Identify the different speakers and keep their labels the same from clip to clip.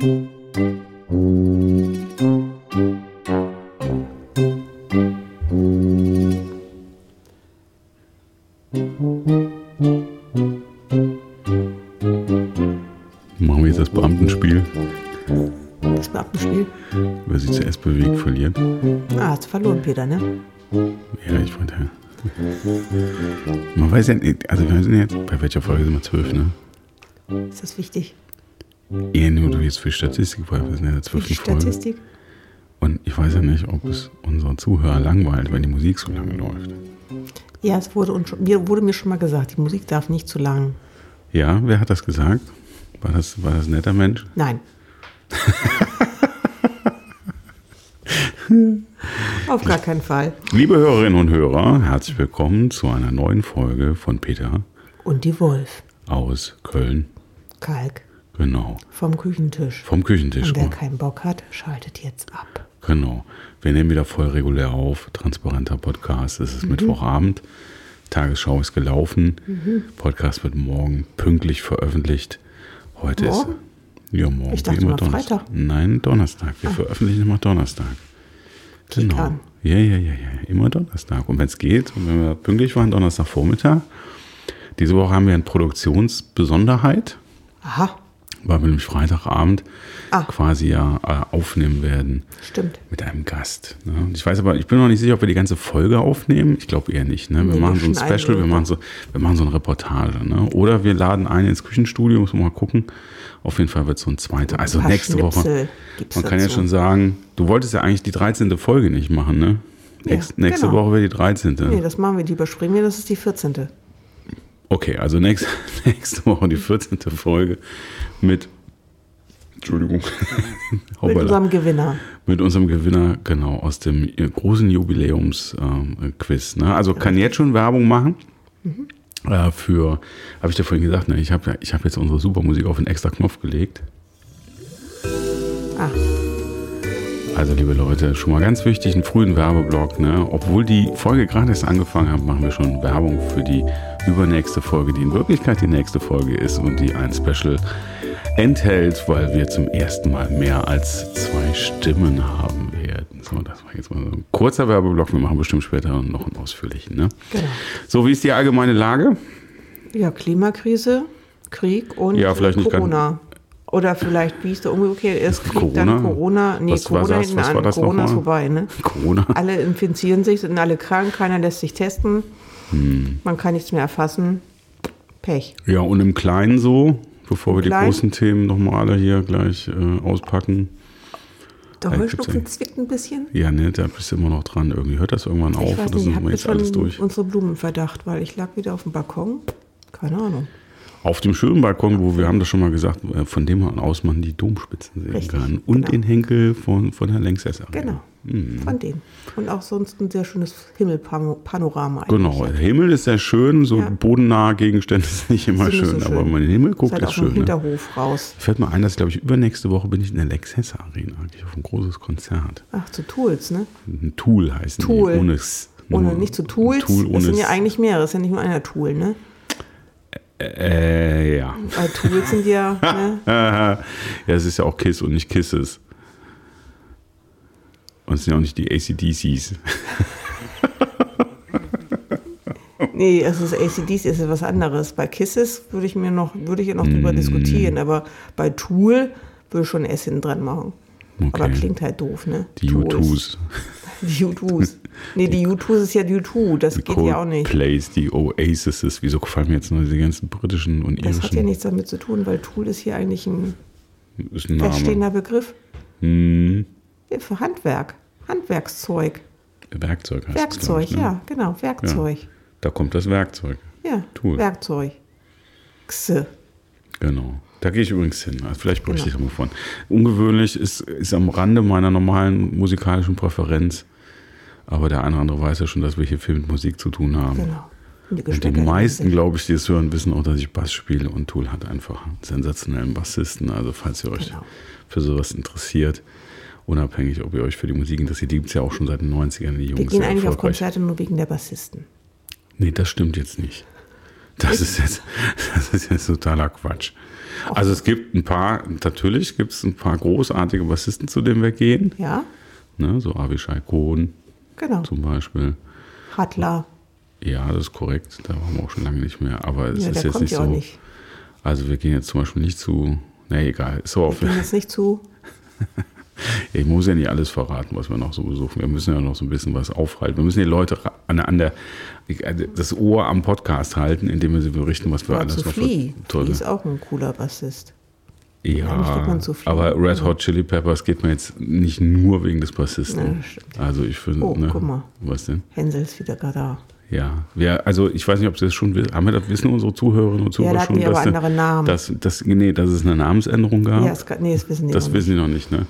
Speaker 1: Machen wir jetzt das Beamtenspiel.
Speaker 2: Das Beamtenspiel.
Speaker 1: Wer sich zuerst bewegt, verliert.
Speaker 2: Ah, hast du verloren, Peter, ne?
Speaker 1: Ja, ich wollte. Man weiß ja nicht, also wir sind jetzt, bei welcher Folge sind wir? Zwölf, ne? Statistik, weil wir sind ja Folge.
Speaker 2: Statistik?
Speaker 1: Und ich weiß ja nicht, ob es unsere Zuhörer langweilt, wenn die Musik so lange läuft.
Speaker 2: Ja, es wurde, uns mir, wurde mir schon mal gesagt, die Musik darf nicht zu lang.
Speaker 1: Ja, wer hat das gesagt? War das, war das ein netter Mensch?
Speaker 2: Nein. Auf gar keinen Fall.
Speaker 1: Liebe Hörerinnen und Hörer, herzlich willkommen zu einer neuen Folge von Peter
Speaker 2: Und die Wolf,
Speaker 1: aus Köln.
Speaker 2: Kalk,
Speaker 1: Genau.
Speaker 2: vom Küchentisch.
Speaker 1: Vom Küchentisch.
Speaker 2: Und wer keinen Bock hat, schaltet jetzt ab.
Speaker 1: Genau. Wir nehmen wieder voll regulär auf. Transparenter Podcast. Es ist
Speaker 2: Mhm.
Speaker 1: Mittwochabend. Tagesschau ist gelaufen. Podcast wird morgen pünktlich veröffentlicht. Heute
Speaker 2: Morgen?
Speaker 1: ist. Ja, morgen.
Speaker 2: Ich dachte
Speaker 1: immer Donnerstag.
Speaker 2: Freitag. Ah.
Speaker 1: Nein, Donnerstag. Wir veröffentlichen immer Donnerstag. Genau.
Speaker 2: an.
Speaker 1: Ja, ja, ja, ja. Immer Donnerstag. Und wenn es geht, und wenn wir pünktlich waren, Donnerstagvormittag. Diese Woche haben wir eine Produktionsbesonderheit
Speaker 2: Aha,
Speaker 1: weil wir nämlich Freitagabend
Speaker 2: Ah.
Speaker 1: quasi ja äh, aufnehmen werden
Speaker 2: stimmt.
Speaker 1: mit einem Gast. Ne? Ich weiß aber, ich bin noch nicht sicher, ob wir die ganze Folge aufnehmen. Ich glaube eher nicht. Ne? Wir
Speaker 2: Nee,
Speaker 1: machen so ein Special, wir machen so, wir machen so eine Reportage. Ne? Oder wir laden einen ins Küchenstudio, muss man mal gucken. Auf jeden Fall wird so ein zweiter. Also
Speaker 2: Ein
Speaker 1: nächste Woche.
Speaker 2: Schnipsel gibt's
Speaker 1: Man kann ja
Speaker 2: dazu.
Speaker 1: schon sagen, du wolltest ja eigentlich die 13. Folge nicht machen, ne?
Speaker 2: Ja,
Speaker 1: Nächst, nächste
Speaker 2: genau.
Speaker 1: Woche wäre die 13.
Speaker 2: Nee, das machen wir, die überspringen wir, das ist die 14.
Speaker 1: Okay, also nächste, nächste Woche die 14. Folge mit, Entschuldigung,
Speaker 2: Mit unserem Gewinner.
Speaker 1: mit unserem Gewinner, genau, aus dem äh, großen Jubiläums-Quiz. ne? Also kann jetzt schon Werbung machen. Äh, für, habe ich dir vorhin gesagt, ne? ich habe ich hab jetzt unsere Supermusik auf einen extra Knopf gelegt.
Speaker 2: Ah,
Speaker 1: Also, liebe Leute, schon mal ganz wichtig, einen frühen Werbeblock. Ne? Obwohl die Folge gerade erst angefangen hat, machen wir schon Werbung für die übernächste Folge, die in Wirklichkeit die nächste Folge ist und die ein Special enthält, weil wir zum ersten Mal mehr als zwei Stimmen haben werden. So, das war jetzt mal so ein kurzer Werbeblock. Wir machen bestimmt später noch einen ausführlichen. Ne?
Speaker 2: genau.
Speaker 1: So, wie ist die allgemeine Lage?
Speaker 2: Ja, Klimakrise, Krieg und
Speaker 1: Ja, vielleicht nicht
Speaker 2: Corona. Oder vielleicht, wie ist der umgekehrt? Erst Krieg,
Speaker 1: Corona?
Speaker 2: dann Corona. Nee,
Speaker 1: Was
Speaker 2: Corona hinten an. Corona ist vorbei, ne?
Speaker 1: Corona?
Speaker 2: Alle infizieren sich, sind alle krank, keiner lässt sich testen.
Speaker 1: Hm.
Speaker 2: Man kann nichts mehr erfassen. Pech.
Speaker 1: Ja, und im Kleinen so, bevor wir die
Speaker 2: Klein?
Speaker 1: großen Themen nochmal alle hier gleich äh, auspacken.
Speaker 2: Der Heuschnupfen zwickt ein bisschen.
Speaker 1: Ja, ne, da bist du immer noch dran. Irgendwie hört das irgendwann auf
Speaker 2: ich weiß
Speaker 1: oder
Speaker 2: nicht, ich
Speaker 1: sind wir
Speaker 2: jetzt
Speaker 1: alles durch?
Speaker 2: unsere Blumen verdacht, weil ich lag wieder auf dem Balkon. Keine Ahnung.
Speaker 1: Auf dem schönen Balkon, wo wir haben das schon mal gesagt, äh, von dem aus man die Domspitzen sehen
Speaker 2: Richtig,
Speaker 1: kann. Und
Speaker 2: genau.
Speaker 1: den Henkel von, von der Längsesser.
Speaker 2: Genau.
Speaker 1: Mhm.
Speaker 2: Von denen. Und auch sonst ein sehr schönes Himmelpanorama. eigentlich.
Speaker 1: Genau, der Himmel ist sehr schön, so
Speaker 2: Ja.
Speaker 1: bodennahe Gegenstände sind nicht immer
Speaker 2: Sind nicht
Speaker 1: schön,
Speaker 2: so
Speaker 1: aber
Speaker 2: schön.
Speaker 1: wenn man in den Himmel
Speaker 2: Ist
Speaker 1: guckt,
Speaker 2: halt
Speaker 1: ist
Speaker 2: aus dem
Speaker 1: schön. Ne?
Speaker 2: Hinterhof raus.
Speaker 1: Fällt mir ein, dass glaube ich übernächste Woche bin ich in der Lexessa Arena, eigentlich auf ein großes Konzert.
Speaker 2: Ach, zu Tools, ne?
Speaker 1: Ein Tool heißen
Speaker 2: Tool.
Speaker 1: die, ohne S.
Speaker 2: Ohne, nicht zu Tools.
Speaker 1: Tool
Speaker 2: das
Speaker 1: ohne
Speaker 2: sind ja eigentlich mehrere. Das ist ja nicht nur einer Tool, ne?
Speaker 1: Äh, ja.
Speaker 2: Weil Tools sind ja, ne?
Speaker 1: ja, es ist ja auch Kiss und nicht Kisses. Und es sind ja auch nicht die ACDCs.
Speaker 2: Nee, es ist ACDs, ist ja was anderes. Bei Kisses würde ich mir noch, würde ich ja noch drüber diskutieren, aber bei Tool würde ich schon S hinten dran machen. Aber
Speaker 1: Okay.
Speaker 2: klingt halt doof, ne?
Speaker 1: Die
Speaker 2: Tools.
Speaker 1: U2s.
Speaker 2: Die U2s. Nee, die U2s ist ja die U2, das geht ja auch nicht.
Speaker 1: Coldplays, die Oasis. Wieso gefallen mir jetzt nur diese ganzen britischen und
Speaker 2: Das hat ja
Speaker 1: irischen?
Speaker 2: nichts damit zu tun, weil Tool ist hier eigentlich ein
Speaker 1: ist ein
Speaker 2: feststehender Begriff
Speaker 1: Hm,
Speaker 2: für Handwerk. Handwerkszeug.
Speaker 1: Werkzeug heißt es,
Speaker 2: Werkzeug,
Speaker 1: ich, ne?
Speaker 2: ja, genau, Werkzeug.
Speaker 1: Da kommt das Werkzeug.
Speaker 2: Ja,
Speaker 1: Tool.
Speaker 2: Werkzeug. Xe.
Speaker 1: Genau. Da gehe ich übrigens hin. Also vielleicht berichte
Speaker 2: Genau.
Speaker 1: ich davon. Ungewöhnlich ist, ist am Rande meiner normalen musikalischen Präferenz. Aber der eine oder andere weiß ja schon, dass wir hier viel mit Musik zu tun haben.
Speaker 2: Genau. Und die,
Speaker 1: Und die meisten, glaube ich, die es hören, wissen auch, dass ich Bass spiele. Und Tool hat einfach einen sensationellen Bassisten. Also falls ihr euch
Speaker 2: Genau.
Speaker 1: für sowas interessiert, unabhängig, ob ihr euch für die Musik interessiert, die gibt es ja auch schon seit den 90ern, die Jungs.
Speaker 2: Wir gehen eigentlich auf. Konzerte nur wegen der Bassisten.
Speaker 1: Nee, das stimmt jetzt nicht. Das ist jetzt, das ist jetzt totaler Quatsch. Also es gibt ein paar, natürlich gibt es ein paar großartige Bassisten, zu denen wir gehen.
Speaker 2: Ja,
Speaker 1: Ne? So Avishai Kohn
Speaker 2: genau.
Speaker 1: zum Beispiel.
Speaker 2: Hadler.
Speaker 1: Ja, das ist korrekt. Da waren wir auch schon lange nicht mehr. Aber es
Speaker 2: Ja,
Speaker 1: ist jetzt nicht so.
Speaker 2: nicht.
Speaker 1: Also wir gehen jetzt zum Beispiel nicht zu. Nee, egal. So auf,
Speaker 2: Ich bin jetzt nicht zu.
Speaker 1: ich muss ja nicht alles verraten, was wir noch so besuchen. Wir müssen ja noch so ein bisschen was aufhalten. Wir müssen die Leute an, der- an der, das Ohr am Podcast halten, indem wir sie berichten, was wir
Speaker 2: Oder
Speaker 1: alles
Speaker 2: zu
Speaker 1: noch für
Speaker 2: Flea. Ist auch ein cooler Bassist.
Speaker 1: Ja, aber Red Hot Chili Peppers geht mir jetzt nicht nur wegen des Bassisten.
Speaker 2: Ja,
Speaker 1: also ich finde,
Speaker 2: Oh,
Speaker 1: ne,
Speaker 2: guck mal.
Speaker 1: was denn?
Speaker 2: Hänsel ist wieder gerade da.
Speaker 1: Ja, wir, also ich weiß nicht, ob Sie das schon wissen. Haben wir das wissen unsere Zuhörerinnen und Zuhörer
Speaker 2: da hatten
Speaker 1: schon, dass,
Speaker 2: andere Namen.
Speaker 1: Dass, dass, nee, dass es eine Namensänderung gab?
Speaker 2: Ja, es, nee, das wissen die
Speaker 1: das
Speaker 2: noch
Speaker 1: wissen die noch nicht, ne?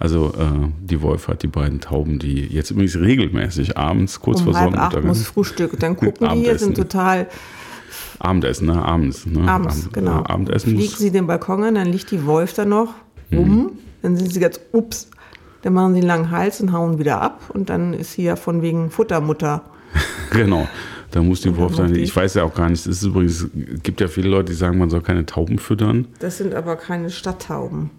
Speaker 1: Also äh, die Wolf hat die beiden Tauben, die jetzt übrigens regelmäßig abends kurz
Speaker 2: Um
Speaker 1: vor
Speaker 2: halb acht
Speaker 1: Sonnenuntergang
Speaker 2: muss Frühstück. Dann gucken die hier, sind total
Speaker 1: Abendessen, ne? Abends, ne?
Speaker 2: abends,
Speaker 1: Abend-
Speaker 2: genau.
Speaker 1: Ja, Abendessen
Speaker 2: Fliegen
Speaker 1: muss,
Speaker 2: sie den Balkon an, dann liegt die Wolf da noch
Speaker 1: Mhm.
Speaker 2: rum. Dann sind sie ganz, ups, dann machen sie einen langen Hals und hauen wieder ab. Und dann ist sie ja von wegen Futtermutter.
Speaker 1: genau. Da muss die
Speaker 2: dann
Speaker 1: sein. Ich weiß ja auch gar nicht, es ist übrigens, gibt ja viele Leute, die sagen, man soll keine Tauben füttern.
Speaker 2: Das sind aber keine Stadttauben.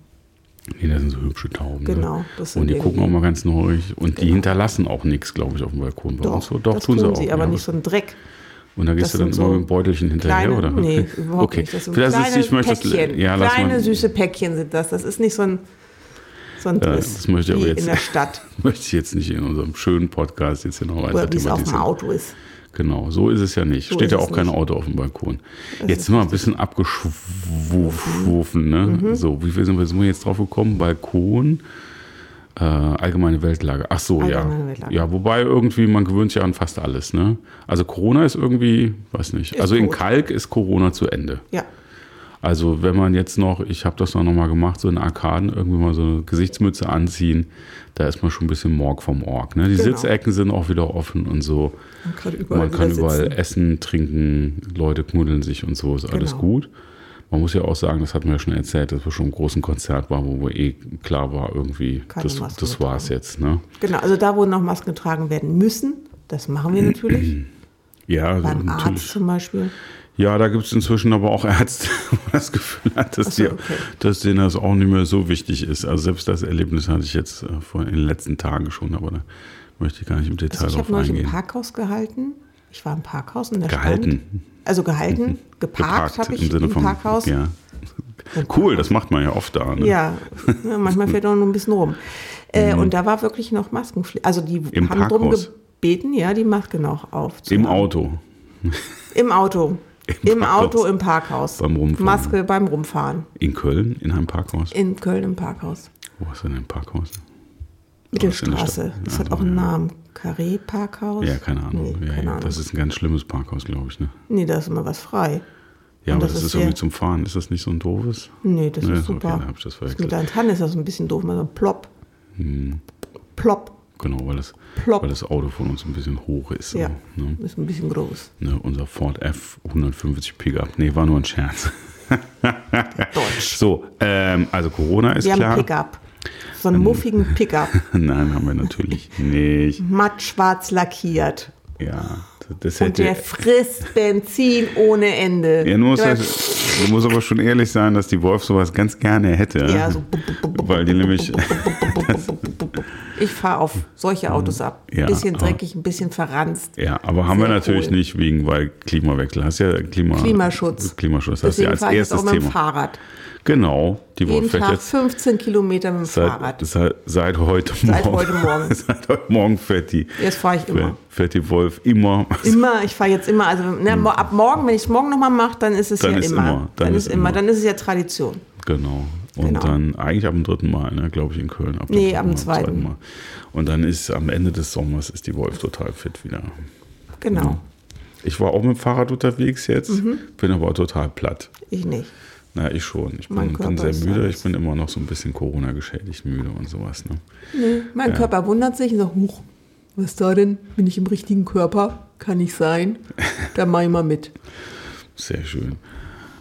Speaker 1: Nee, das sind so hübsche Tauben.
Speaker 2: Genau,
Speaker 1: Ne?
Speaker 2: das sind
Speaker 1: Und die gucken auch mal ganz neurig. Und die hinterlassen auch nichts, glaube ich, auf dem Balkon. Bei
Speaker 2: Doch,
Speaker 1: uns so. Doch,
Speaker 2: das
Speaker 1: tun sie auch.
Speaker 2: aber
Speaker 1: ja.
Speaker 2: nicht so ein Dreck.
Speaker 1: Und da gehst
Speaker 2: Das
Speaker 1: du dann immer
Speaker 2: so
Speaker 1: mit dem Beutelchen hinterher,
Speaker 2: Kleine,
Speaker 1: oder?
Speaker 2: nee, überhaupt
Speaker 1: okay.
Speaker 2: nicht. Das sind
Speaker 1: Das
Speaker 2: kleine
Speaker 1: ist, ich möchte das,
Speaker 2: Päckchen.
Speaker 1: ja, lass
Speaker 2: kleine, süße Päckchen sind das. Das ist nicht so ein, so ein
Speaker 1: Ja, das möchte ich aber jetzt-
Speaker 2: in der Stadt.
Speaker 1: möchte ich jetzt nicht in unserem schönen Podcast jetzt hier noch weiter
Speaker 2: Oder wie es auf dem
Speaker 1: thematisieren.
Speaker 2: Auto ist.
Speaker 1: Genau, so ist es ja nicht.
Speaker 2: So
Speaker 1: Steht ja auch kein
Speaker 2: nicht.
Speaker 1: Auto auf dem Balkon.
Speaker 2: Das
Speaker 1: Jetzt sind wir ein bisschen abgeschwufen, ne?
Speaker 2: Mhm.
Speaker 1: So, wie viel sind wir, sind wir jetzt drauf gekommen? Balkon, äh, allgemeine Weltlage. Ach so,
Speaker 2: Allgemeine
Speaker 1: ja.
Speaker 2: Weltlage.
Speaker 1: Ja, wobei irgendwie, man gewöhnt sich ja an fast alles, ne? Also Corona ist irgendwie, weiß nicht.
Speaker 2: Ist
Speaker 1: also in
Speaker 2: tot.
Speaker 1: Kalk ist Corona zu Ende.
Speaker 2: Ja,
Speaker 1: Also wenn man jetzt noch, ich habe das noch mal gemacht, so in Arkaden irgendwie mal so eine Gesichtsmütze anziehen, da ist man schon ein bisschen Morg vom Org. Ne? Die
Speaker 2: Genau.
Speaker 1: Sitzecken sind auch wieder offen und so.
Speaker 2: man kann überall,
Speaker 1: Man kann überall
Speaker 2: sitzen.
Speaker 1: essen, trinken, Leute knuddeln sich und so, ist alles
Speaker 2: Genau.
Speaker 1: gut. Man muss ja auch sagen, das hatten wir ja schon erzählt, dass wir schon im großen Konzert waren, wo wir eh klar war, irgendwie,
Speaker 2: Keine
Speaker 1: das,
Speaker 2: Masken
Speaker 1: das war's jetzt. Ne?
Speaker 2: Genau, also da, wo noch Masken getragen werden müssen, das machen wir natürlich.
Speaker 1: Ja,
Speaker 2: Beim
Speaker 1: natürlich.
Speaker 2: Arzt zum Beispiel.
Speaker 1: Ja, da gibt es inzwischen aber auch Ärzte, wo man das Gefühl hat, dass,
Speaker 2: so,
Speaker 1: die,
Speaker 2: okay.
Speaker 1: dass denen das auch nicht mehr so wichtig ist. Also selbst das Erlebnis hatte ich jetzt äh, vor in den letzten Tagen schon, aber da möchte ich gar nicht im Detail
Speaker 2: Also ich habe
Speaker 1: drauf
Speaker 2: neulich im
Speaker 1: eingehen.
Speaker 2: Parkhaus gehalten. Ich war im Parkhaus und da stand,
Speaker 1: Gehalten,
Speaker 2: also gehalten, geparkt habe ich
Speaker 1: im Sinne
Speaker 2: im
Speaker 1: von
Speaker 2: Parkhaus.
Speaker 1: Ja. Cool, das macht man ja oft da. Ne?
Speaker 2: Ja, manchmal fährt auch nur ein bisschen rum. Äh, Und da war wirklich noch Maskenpflicht. Also die
Speaker 1: Mhm. Im
Speaker 2: haben drum
Speaker 1: Parkhaus?
Speaker 2: gebeten, ja, die Maske noch auf.
Speaker 1: Im Auto.
Speaker 2: Im Auto.
Speaker 1: Im
Speaker 2: Im. Auto im Parkhaus.
Speaker 1: Beim Rumfahren.
Speaker 2: Maske beim Rumfahren.
Speaker 1: In Köln, in einem Parkhaus.
Speaker 2: In Köln im Parkhaus.
Speaker 1: Wo ist denn ein Parkhaus?
Speaker 2: Mittelstraße. Das hat auch
Speaker 1: ja.
Speaker 2: einen Namen. Carré Parkhaus?
Speaker 1: Ja, keine Ahnung.
Speaker 2: Nee,
Speaker 1: ja,
Speaker 2: keine. Ahnung.
Speaker 1: Das ist ein ganz schlimmes Parkhaus, glaube ich. Ne?
Speaker 2: nee, da ist immer was frei.
Speaker 1: Ja,
Speaker 2: Und
Speaker 1: aber
Speaker 2: das
Speaker 1: das,
Speaker 2: ist
Speaker 1: irgendwie zum Fahren. Ist das nicht so ein doofes?
Speaker 2: Nee, das
Speaker 1: Nee,
Speaker 2: ist
Speaker 1: okay,
Speaker 2: super.
Speaker 1: dann hab ich das
Speaker 2: das mit der Tanne ist das ein bisschen doof. Mal so plopp.
Speaker 1: Hm.
Speaker 2: Plopp.
Speaker 1: Genau, weil das, weil das Auto von uns ein bisschen hoch ist.
Speaker 2: Ja,
Speaker 1: So, ne?
Speaker 2: ist ein bisschen groß.
Speaker 1: Ne, unser Ford F 150 Pickup. Nee, war nur ein Scherz.
Speaker 2: Deutsch.
Speaker 1: So, ähm, also Corona ist
Speaker 2: Wir haben
Speaker 1: klar.
Speaker 2: einen Pickup. So einen muffigen Pickup.
Speaker 1: Nein, haben wir natürlich nicht.
Speaker 2: Matt schwarz lackiert.
Speaker 1: Ja, das
Speaker 2: Und
Speaker 1: hätte.
Speaker 2: der frisst Benzin ohne Ende.
Speaker 1: Ja, nur muss,
Speaker 2: Der-
Speaker 1: halt, du musst aber schon ehrlich sein, dass die Wolf sowas ganz gerne hätte.
Speaker 2: Ja, so.
Speaker 1: Weil die nämlich.
Speaker 2: Ich fahre auf solche Autos ab.
Speaker 1: Ja,
Speaker 2: Ein bisschen
Speaker 1: aber-
Speaker 2: dreckig, ein bisschen verranzt.
Speaker 1: Ja, aber haben wir natürlich
Speaker 2: cool.
Speaker 1: nicht wegen, weil Klimawechsel. Hast ja Klima,
Speaker 2: Klimaschutz.
Speaker 1: Klimaschutz hast du ja
Speaker 2: Deswegen
Speaker 1: als
Speaker 2: fahre ich jetzt
Speaker 1: erstes
Speaker 2: auch mit dem
Speaker 1: Thema.
Speaker 2: Fahrrad.
Speaker 1: Genau, die
Speaker 2: Jeden Tag
Speaker 1: jetzt
Speaker 2: 15 Kilometer mit dem
Speaker 1: seit,
Speaker 2: Fahrrad.
Speaker 1: seit, seit heute
Speaker 2: Seit
Speaker 1: Morgen.
Speaker 2: heute Morgen.
Speaker 1: seit heute Morgen fährt die,
Speaker 2: Jetzt fahre ich immer.
Speaker 1: fährt, die Wolf immer.
Speaker 2: Immer, ich fahre jetzt immer. Also ne, ab morgen, wenn ich es morgen nochmal mache, dann ist es
Speaker 1: Dann
Speaker 2: ja
Speaker 1: ist
Speaker 2: immer.
Speaker 1: immer,
Speaker 2: Dann, ist immer. Dann ist es ja Tradition.
Speaker 1: Genau. Und
Speaker 2: Genau.
Speaker 1: dann eigentlich ab dem dritten Mal, ne, glaube ich, in Köln. Ab dem
Speaker 2: Nee, ab dem
Speaker 1: Mal,
Speaker 2: zweiten.
Speaker 1: Mal. Und dann ist am Ende des Sommers ist die Wolf total fit wieder.
Speaker 2: Genau.
Speaker 1: Ich war auch mit dem Fahrrad unterwegs jetzt,
Speaker 2: Mhm.
Speaker 1: bin aber total platt.
Speaker 2: Ich nicht.
Speaker 1: Na, ich schon. Ich bin, bin sehr müde.
Speaker 2: alles.
Speaker 1: Ich bin immer noch so ein bisschen Corona-geschädigt müde und sowas. Ne?
Speaker 2: Nee, mein Körper wundert sich und sagt, huch, was da denn? Bin ich im richtigen Körper? Kann ich sein? Da mach ich mal mit.
Speaker 1: Sehr schön.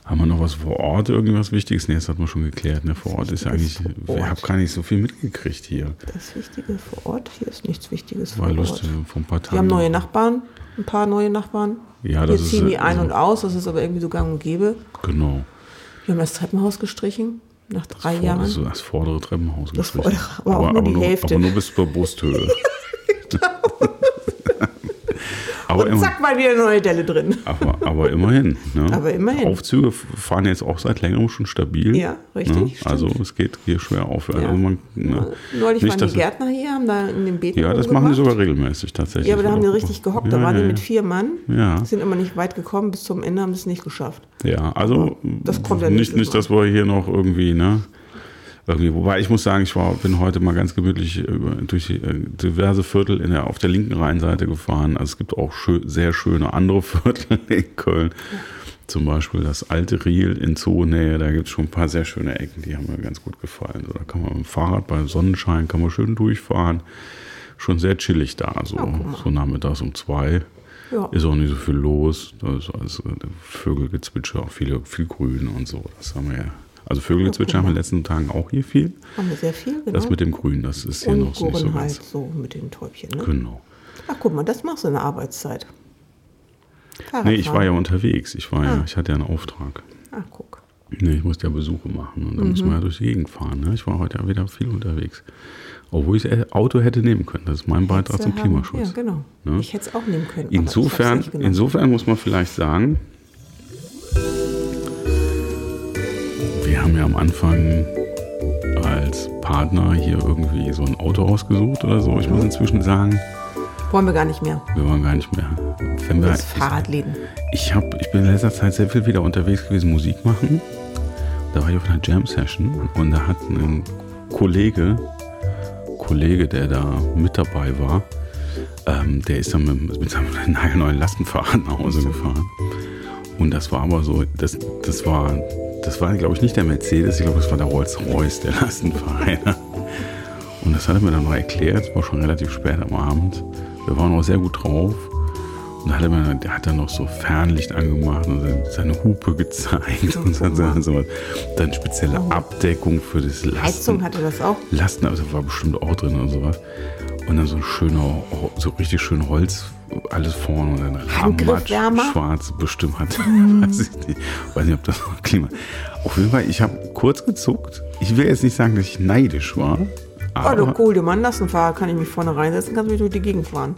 Speaker 1: Haben wir noch was vor Ort, irgendwas Wichtiges? Nee, das hat man schon geklärt. Ne? Vor Ort ist ja eigentlich, ich habe gar nicht so viel mitgekriegt hier.
Speaker 2: Das Wichtige vor Ort, hier ist nichts Wichtiges
Speaker 1: War
Speaker 2: vor
Speaker 1: lustig
Speaker 2: Ort.
Speaker 1: vor ein paar Tagen.
Speaker 2: Wir haben neue Nachbarn. ein paar neue Nachbarn.
Speaker 1: Ja, das ist,
Speaker 2: ziehen die
Speaker 1: äh,
Speaker 2: ein
Speaker 1: so-
Speaker 2: und aus, das ist aber irgendwie so gang und gäbe.
Speaker 1: Genau.
Speaker 2: Wir haben das Treppenhaus gestrichen, nach drei
Speaker 1: Vor,
Speaker 2: Jahren.
Speaker 1: das, das vordere Treppenhaus.
Speaker 2: Das
Speaker 1: gestrichen.
Speaker 2: vordere, aber auch nur die Hälfte.
Speaker 1: Aber nur bis zur Brusthöhe. aber,
Speaker 2: und zack, mal wieder eine neue Delle drin.
Speaker 1: aber, aber immerhin. Ne?
Speaker 2: Aber immerhin.
Speaker 1: Aufzüge fahren jetzt auch seit längerem schon stabil.
Speaker 2: Ja, richtig,
Speaker 1: Ne? Also es geht hier schwer auf.
Speaker 2: Ja.
Speaker 1: Also man, ne?
Speaker 2: Neulich
Speaker 1: Nicht,
Speaker 2: waren die Gärtner hier, haben da in den Beeten
Speaker 1: Ja, das machen die sogar regelmäßig tatsächlich.
Speaker 2: Ja, aber da haben die richtig gehockt.
Speaker 1: Ja,
Speaker 2: Da waren
Speaker 1: ja,
Speaker 2: die mit vier Mann.
Speaker 1: Ja.
Speaker 2: Sind immer nicht weit gekommen, bis zum Ende haben sie es nicht geschafft.
Speaker 1: Ja, also
Speaker 2: Das kommt ja
Speaker 1: nicht,
Speaker 2: nächstes
Speaker 1: nicht, dass wir hier noch irgendwie, ne? Irgendwie, wobei ich muss sagen, ich war, bin heute mal ganz gemütlich über, durch äh, diverse Viertel in der, auf der linken Rheinseite gefahren. Also es gibt auch schö sehr schöne andere Viertel in Köln. Zum Beispiel das alte Riel in Zoonähe, da gibt es schon ein paar sehr schöne Ecken, die haben mir ganz gut gefallen. So, da kann man mit dem Fahrrad bei Sonnenschein kann man schön durchfahren. Schon sehr chillig da, so,
Speaker 2: mal.
Speaker 1: so nachmittags um zwei.
Speaker 2: Ja.
Speaker 1: Ist auch nicht so viel los. Da ist also Vögelgezwitscher, auch viele, viel Grün und so. Das haben wir ja. Also Vögelgezwitscher
Speaker 2: Ja,
Speaker 1: haben wir in den letzten Tagen auch hier viel.
Speaker 2: Haben wir sehr viel, genau.
Speaker 1: Das mit dem Grün, das ist hier
Speaker 2: und
Speaker 1: noch so nicht so ganz.
Speaker 2: halt so mit den Täubchen. Ne?
Speaker 1: Genau.
Speaker 2: Ach, guck mal, das machst du in der Arbeitszeit.
Speaker 1: Nee, ich war ja unterwegs. Ich war ja,
Speaker 2: Ah.
Speaker 1: ich hatte ja einen Auftrag.
Speaker 2: Ach, guck.
Speaker 1: Nee, ich musste ja Besuche machen und dann muss
Speaker 2: Mhm.
Speaker 1: man ja durch die Gegend fahren. Ne? Ich war heute ja wieder viel unterwegs. Obwohl ich das Auto hätte nehmen können. Das ist mein Beitrag zum
Speaker 2: haben-
Speaker 1: Klimaschutz.
Speaker 2: Ja, genau.
Speaker 1: Ne?
Speaker 2: Ich hätte es auch nehmen können.
Speaker 1: Insofern, insofern muss man vielleicht sagen, am Anfang als Partner hier irgendwie so ein Auto ausgesucht oder so. Ich muss inzwischen sagen,
Speaker 2: Wollen wir gar nicht mehr.
Speaker 1: wir wollen gar nicht mehr. Wenn wir,
Speaker 2: Das Fahrradläden.
Speaker 1: ich, hab, ich bin in letzter Zeit sehr viel wieder unterwegs gewesen, Musik machen. Da war ich auf einer Jam-Session und da hat ein Kollege, Kollege, der da mit dabei war, ähm, der ist dann mit, mit seinem nagelneuen Lastenfahrrad nach Hause gefahren. Und das war aber so, das, das war, das war, glaube ich, nicht der Mercedes, ich glaube, das war der Rolls-Royce, der Lastenfahrräder. Und das hat er mir dann noch erklärt, es war schon relativ spät am Abend. Wir waren auch sehr gut drauf. Und da hat er mir, der hat dann noch so Fernlicht angemacht und seine- Hupe gezeigt und so, so, so. Dann spezielle Abdeckung für das Lasten.
Speaker 2: Heizung hatte das auch.
Speaker 1: Lasten, also war bestimmt auch drin und sowas. Und dann so ein schöner, so richtig schön Holz, alles vorne und dann
Speaker 2: Handgriffwärmer?
Speaker 1: schwarz, bestimmt hat. weiß ich nicht. Weiß nicht, ob das noch Klima. Auf jeden Fall, ich habe kurz gezuckt. Ich will jetzt nicht sagen, dass ich neidisch war.
Speaker 2: Oh, du
Speaker 1: Aber,
Speaker 2: cool, du Mann, Lastenfahrer, kann ich mich vorne reinsetzen, kannst mich durch die Gegend fahren.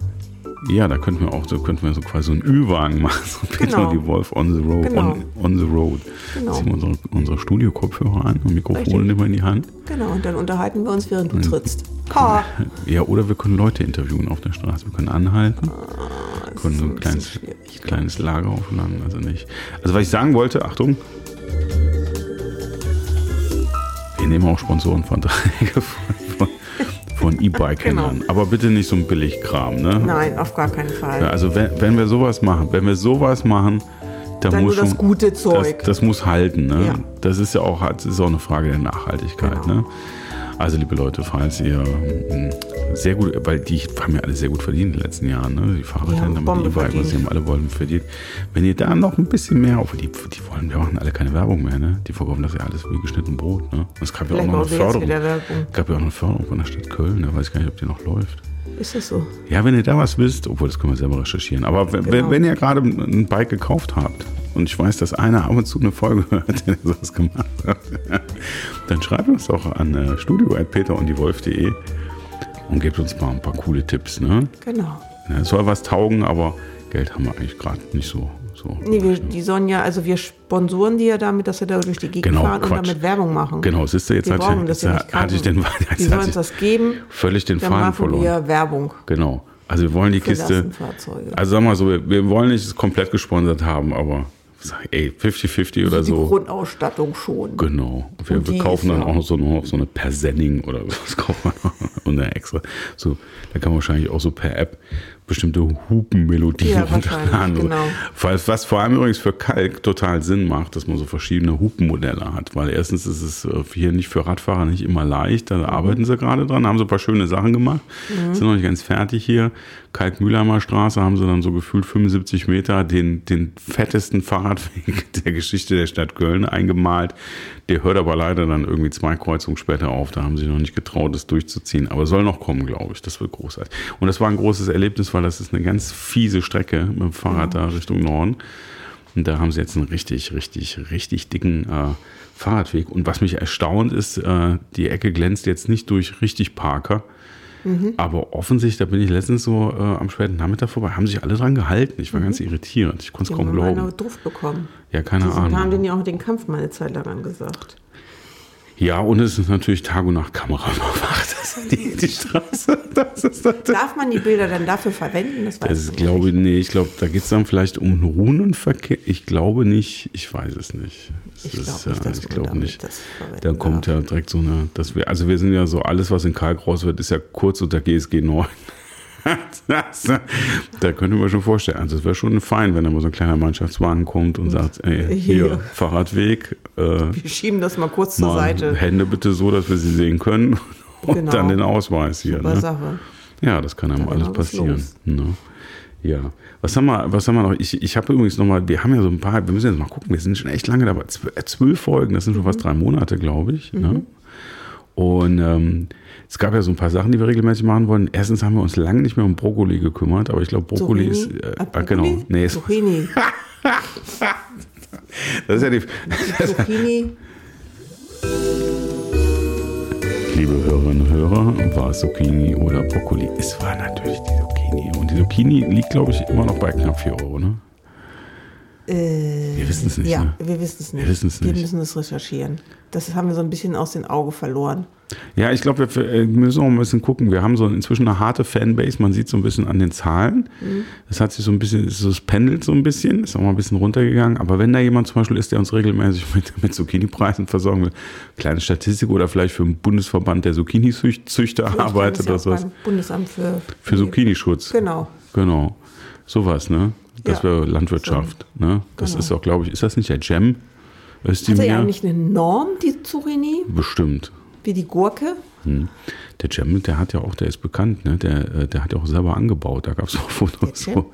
Speaker 1: Ja, da könnten wir auch so, könnten wir so quasi so einen Ü-Wagen machen. So Peter
Speaker 2: Genau.
Speaker 1: die Wolf on the road.
Speaker 2: Genau.
Speaker 1: On, on the road.
Speaker 2: Genau.
Speaker 1: Ziehen wir unsere, unsere Studio-Kopfhörer an und Mikrofone nehmen wir in die Hand.
Speaker 2: Genau, und dann unterhalten wir uns, während du trittst. Ha,
Speaker 1: Ja, oder wir können Leute interviewen auf der Straße. Wir können anhalten.
Speaker 2: das
Speaker 1: können so
Speaker 2: ein
Speaker 1: ein kleines, kleines Lager aufladen, also nicht. Also was ich sagen wollte, Achtung, wir nehmen auch Sponsorenverträge von, von, von E-Bike-Händlern.
Speaker 2: Genau.
Speaker 1: Aber bitte nicht so ein Billigkram, ne?
Speaker 2: Nein, auf gar keinen Fall.
Speaker 1: Also wenn, wenn wir sowas machen, wenn wir sowas machen, dann,
Speaker 2: Dann
Speaker 1: muss
Speaker 2: nur das
Speaker 1: schon,
Speaker 2: gute
Speaker 1: Das,
Speaker 2: Zeug.
Speaker 1: das muss halten, ne?
Speaker 2: Ja.
Speaker 1: Das ist ja auch, das ist auch eine Frage der Nachhaltigkeit,
Speaker 2: Genau.
Speaker 1: ne? Also liebe Leute, falls ihr mh, sehr gut, weil die haben ja alle sehr gut verdient in den letzten Jahren, ne? Die Fahrradhändler mit
Speaker 2: Bombe
Speaker 1: E-Bike,
Speaker 2: verdient.
Speaker 1: sie haben alle Wollen verdient. Wenn ihr da noch ein bisschen mehr, obwohl die, die wollen, wir machen alle keine Werbung mehr, ne? Die verkaufen das ja alles wie geschnitten Brot, ne? Es gab ja auch noch eine Förderung. gab ja auch eine Förderung von der Stadt Köln, da weiß ich gar nicht, ob die noch läuft.
Speaker 2: Ist das so?
Speaker 1: Ja, wenn ihr da was wisst, obwohl das können wir selber recherchieren. Aber wenn,
Speaker 2: Genau.
Speaker 1: wenn ihr gerade ein Bike gekauft habt und ich weiß, dass einer ab und zu eine Folge hört, der sowas gemacht hat, dann schreibt uns doch an äh, studio.peter und die Wolf.de und gebt uns mal ein paar coole Tipps. Ne?
Speaker 2: Genau.
Speaker 1: Ja, Es soll was taugen, aber Geld haben wir eigentlich gerade nicht so. so
Speaker 2: Nee, wir, die sollen ja, also wir sponsoren die ja damit, dass sie da durch die Gegend
Speaker 1: Genau,
Speaker 2: fahren
Speaker 1: Quatsch.
Speaker 2: und damit Werbung machen.
Speaker 1: Genau, siehst du, jetzt
Speaker 2: wir
Speaker 1: hat,
Speaker 2: brauchen
Speaker 1: sie-
Speaker 2: das
Speaker 1: jetzt
Speaker 2: ja
Speaker 1: hatte ich den,
Speaker 2: kaufen. Die
Speaker 1: jetzt
Speaker 2: sollen uns das geben,
Speaker 1: völlig den
Speaker 2: dann
Speaker 1: Faden verloren.
Speaker 2: wir Werbung
Speaker 1: Genau. Also wir wollen die Kiste. Also sag mal so, wir- wir wollen nicht komplett gesponsert haben, aber sag, ey, 50-50 oder
Speaker 2: die
Speaker 1: so.
Speaker 2: Grundausstattung schon.
Speaker 1: Genau. Wir, wir
Speaker 2: die
Speaker 1: kaufen dann
Speaker 2: ja-
Speaker 1: auch noch so, noch so eine Persenning oder was kauft man noch? Und eine extra. So, da kann man wahrscheinlich auch so per App bestimmte Hupenmelodien
Speaker 2: Ja,
Speaker 1: runterladen.
Speaker 2: genau.
Speaker 1: Was, was vor allem übrigens für Kalk total Sinn macht, dass man so verschiedene Hupenmodelle hat. Weil erstens ist es äh, hier nicht für Radfahrer nicht immer leicht. Da arbeiten sie gerade dran, haben so ein paar schöne Sachen gemacht.
Speaker 2: Mhm.
Speaker 1: Sind noch nicht ganz fertig hier. Kalk-Mühlheimer Straße haben sie dann so gefühlt 75 Meter den, den fettesten Fahrradweg der Geschichte der Stadt Köln eingemalt. Der hört aber leider dann irgendwie zwei Kreuzungen später auf. Da haben sie noch nicht getraut, das durchzuziehen. Aber soll noch kommen, glaube ich. Das wird großartig. Und das war ein großes Erlebnis, weil das ist eine ganz fiese Strecke mit dem Fahrrad da Richtung Norden. Und da haben sie jetzt einen richtig, richtig, richtig dicken äh, Fahrradweg. Und was mich erstaunt ist, äh, die Ecke glänzt jetzt nicht durch richtig Parker. Aber offensichtlich, da bin ich letztens so äh, am späten Nachmittag vorbei, haben sich alle dran gehalten. Ich war ganz irritiert. Ich konnte es kaum
Speaker 2: haben
Speaker 1: glauben.
Speaker 2: mal doof bekommen.
Speaker 1: Ja, keine
Speaker 2: Die sind, haben
Speaker 1: Ahnung.
Speaker 2: den ja auch den Kampf mal eine Zeit lang angesagt.
Speaker 1: Ja, und es ist natürlich Tag und Nacht Kamera überwacht. Das ist die, die Straße. Das ist das,
Speaker 2: Darf man die Bilder dann dafür verwenden? Das weiß
Speaker 1: das
Speaker 2: ich
Speaker 1: ist,
Speaker 2: nicht.
Speaker 1: glaube nee, ich glaube, da geht es dann vielleicht um einen Runenverkehr. Ich glaube nicht, ich weiß es nicht. Es
Speaker 2: Ich glaube nicht,
Speaker 1: ja, ich
Speaker 2: damit
Speaker 1: nicht.
Speaker 2: das
Speaker 1: Da kommt
Speaker 2: darf.
Speaker 1: ja direkt so eine, dass wir, also wir sind ja so, alles, was in Kalk raus wird, ist ja kurz unter GSG 9. Das, da könnte man schon vorstellen. Also es wäre schon fein, wenn da mal so ein kleiner Mannschaftswagen kommt und sagt, ey, hier. Fahrradweg, äh,
Speaker 2: Wir schieben das mal kurz zur
Speaker 1: mal
Speaker 2: Seite.
Speaker 1: Hände bitte so, dass wir sie sehen können und
Speaker 2: Genau.
Speaker 1: dann den Ausweis hier.
Speaker 2: Super
Speaker 1: Ne?
Speaker 2: Sache.
Speaker 1: Ja, das kann einem
Speaker 2: Da
Speaker 1: alles passieren. Ne? Ja. Was haben wir, was haben wir noch? Ich, ich habe übrigens noch mal, wir haben ja so ein paar, wir müssen jetzt mal gucken, wir sind schon echt lange dabei. Äh, Zwölf Folgen, das sind schon
Speaker 2: Mhm.
Speaker 1: fast drei Monate, glaube ich. Ne? Und ähm, es gab ja so ein paar Sachen, die wir regelmäßig machen wollen. Erstens haben wir uns lange nicht mehr um Brokkoli gekümmert, aber ich glaube, Brokkoli ist.
Speaker 2: Zucchini?
Speaker 1: Äh,
Speaker 2: Ah,
Speaker 1: ah, genau. Nee, ist,
Speaker 2: Zucchini.
Speaker 1: das ist ja die.
Speaker 2: Zucchini.
Speaker 1: Liebe Hörerinnen und Hörer, war es Zucchini oder Brokkoli? Es war natürlich die Zucchini. Und die Zucchini liegt, glaube ich, immer noch bei knapp 4 Euro, ne?
Speaker 2: Äh,
Speaker 1: Wir wissen es nicht.
Speaker 2: ja,
Speaker 1: Ne?
Speaker 2: wir wissen es nicht.
Speaker 1: Wir wissen's
Speaker 2: Wir
Speaker 1: nicht.
Speaker 2: müssen es recherchieren. Das haben wir so ein bisschen aus den Augen verloren.
Speaker 1: Ja, ich glaube, wir äh, müssen auch ein bisschen gucken. Wir haben so inzwischen eine harte Fanbase. Man sieht so ein bisschen an den Zahlen. Das hat sich so ein bisschen, so es pendelt so ein bisschen, ist auch mal ein bisschen runtergegangen. Aber wenn da jemand zum Beispiel ist, der uns regelmäßig mit, mit Zucchini-Preisen versorgen will, kleine Statistik oder vielleicht für einen Bundesverband der Zucchini-Züchter arbeitet oder sowas.
Speaker 2: Bundesamt für,
Speaker 1: Für Zucchini-Schutz.
Speaker 2: Genau.
Speaker 1: Genau. Sowas, ne? Das
Speaker 2: Ja.
Speaker 1: wäre Landwirtschaft. Ne? Das
Speaker 2: Genau.
Speaker 1: ist auch, glaube ich, ist das nicht der Jam? Ist die
Speaker 2: Hat er eigentlich eine Norm, die Zucchini,
Speaker 1: Bestimmt.
Speaker 2: wie die Gurke?
Speaker 1: Hm. Der Cem, der hat ja auch, der ist bekannt, ne? Der, äh, der hat ja auch selber angebaut. Da gab es auch Fotos.
Speaker 2: Cem?
Speaker 1: So.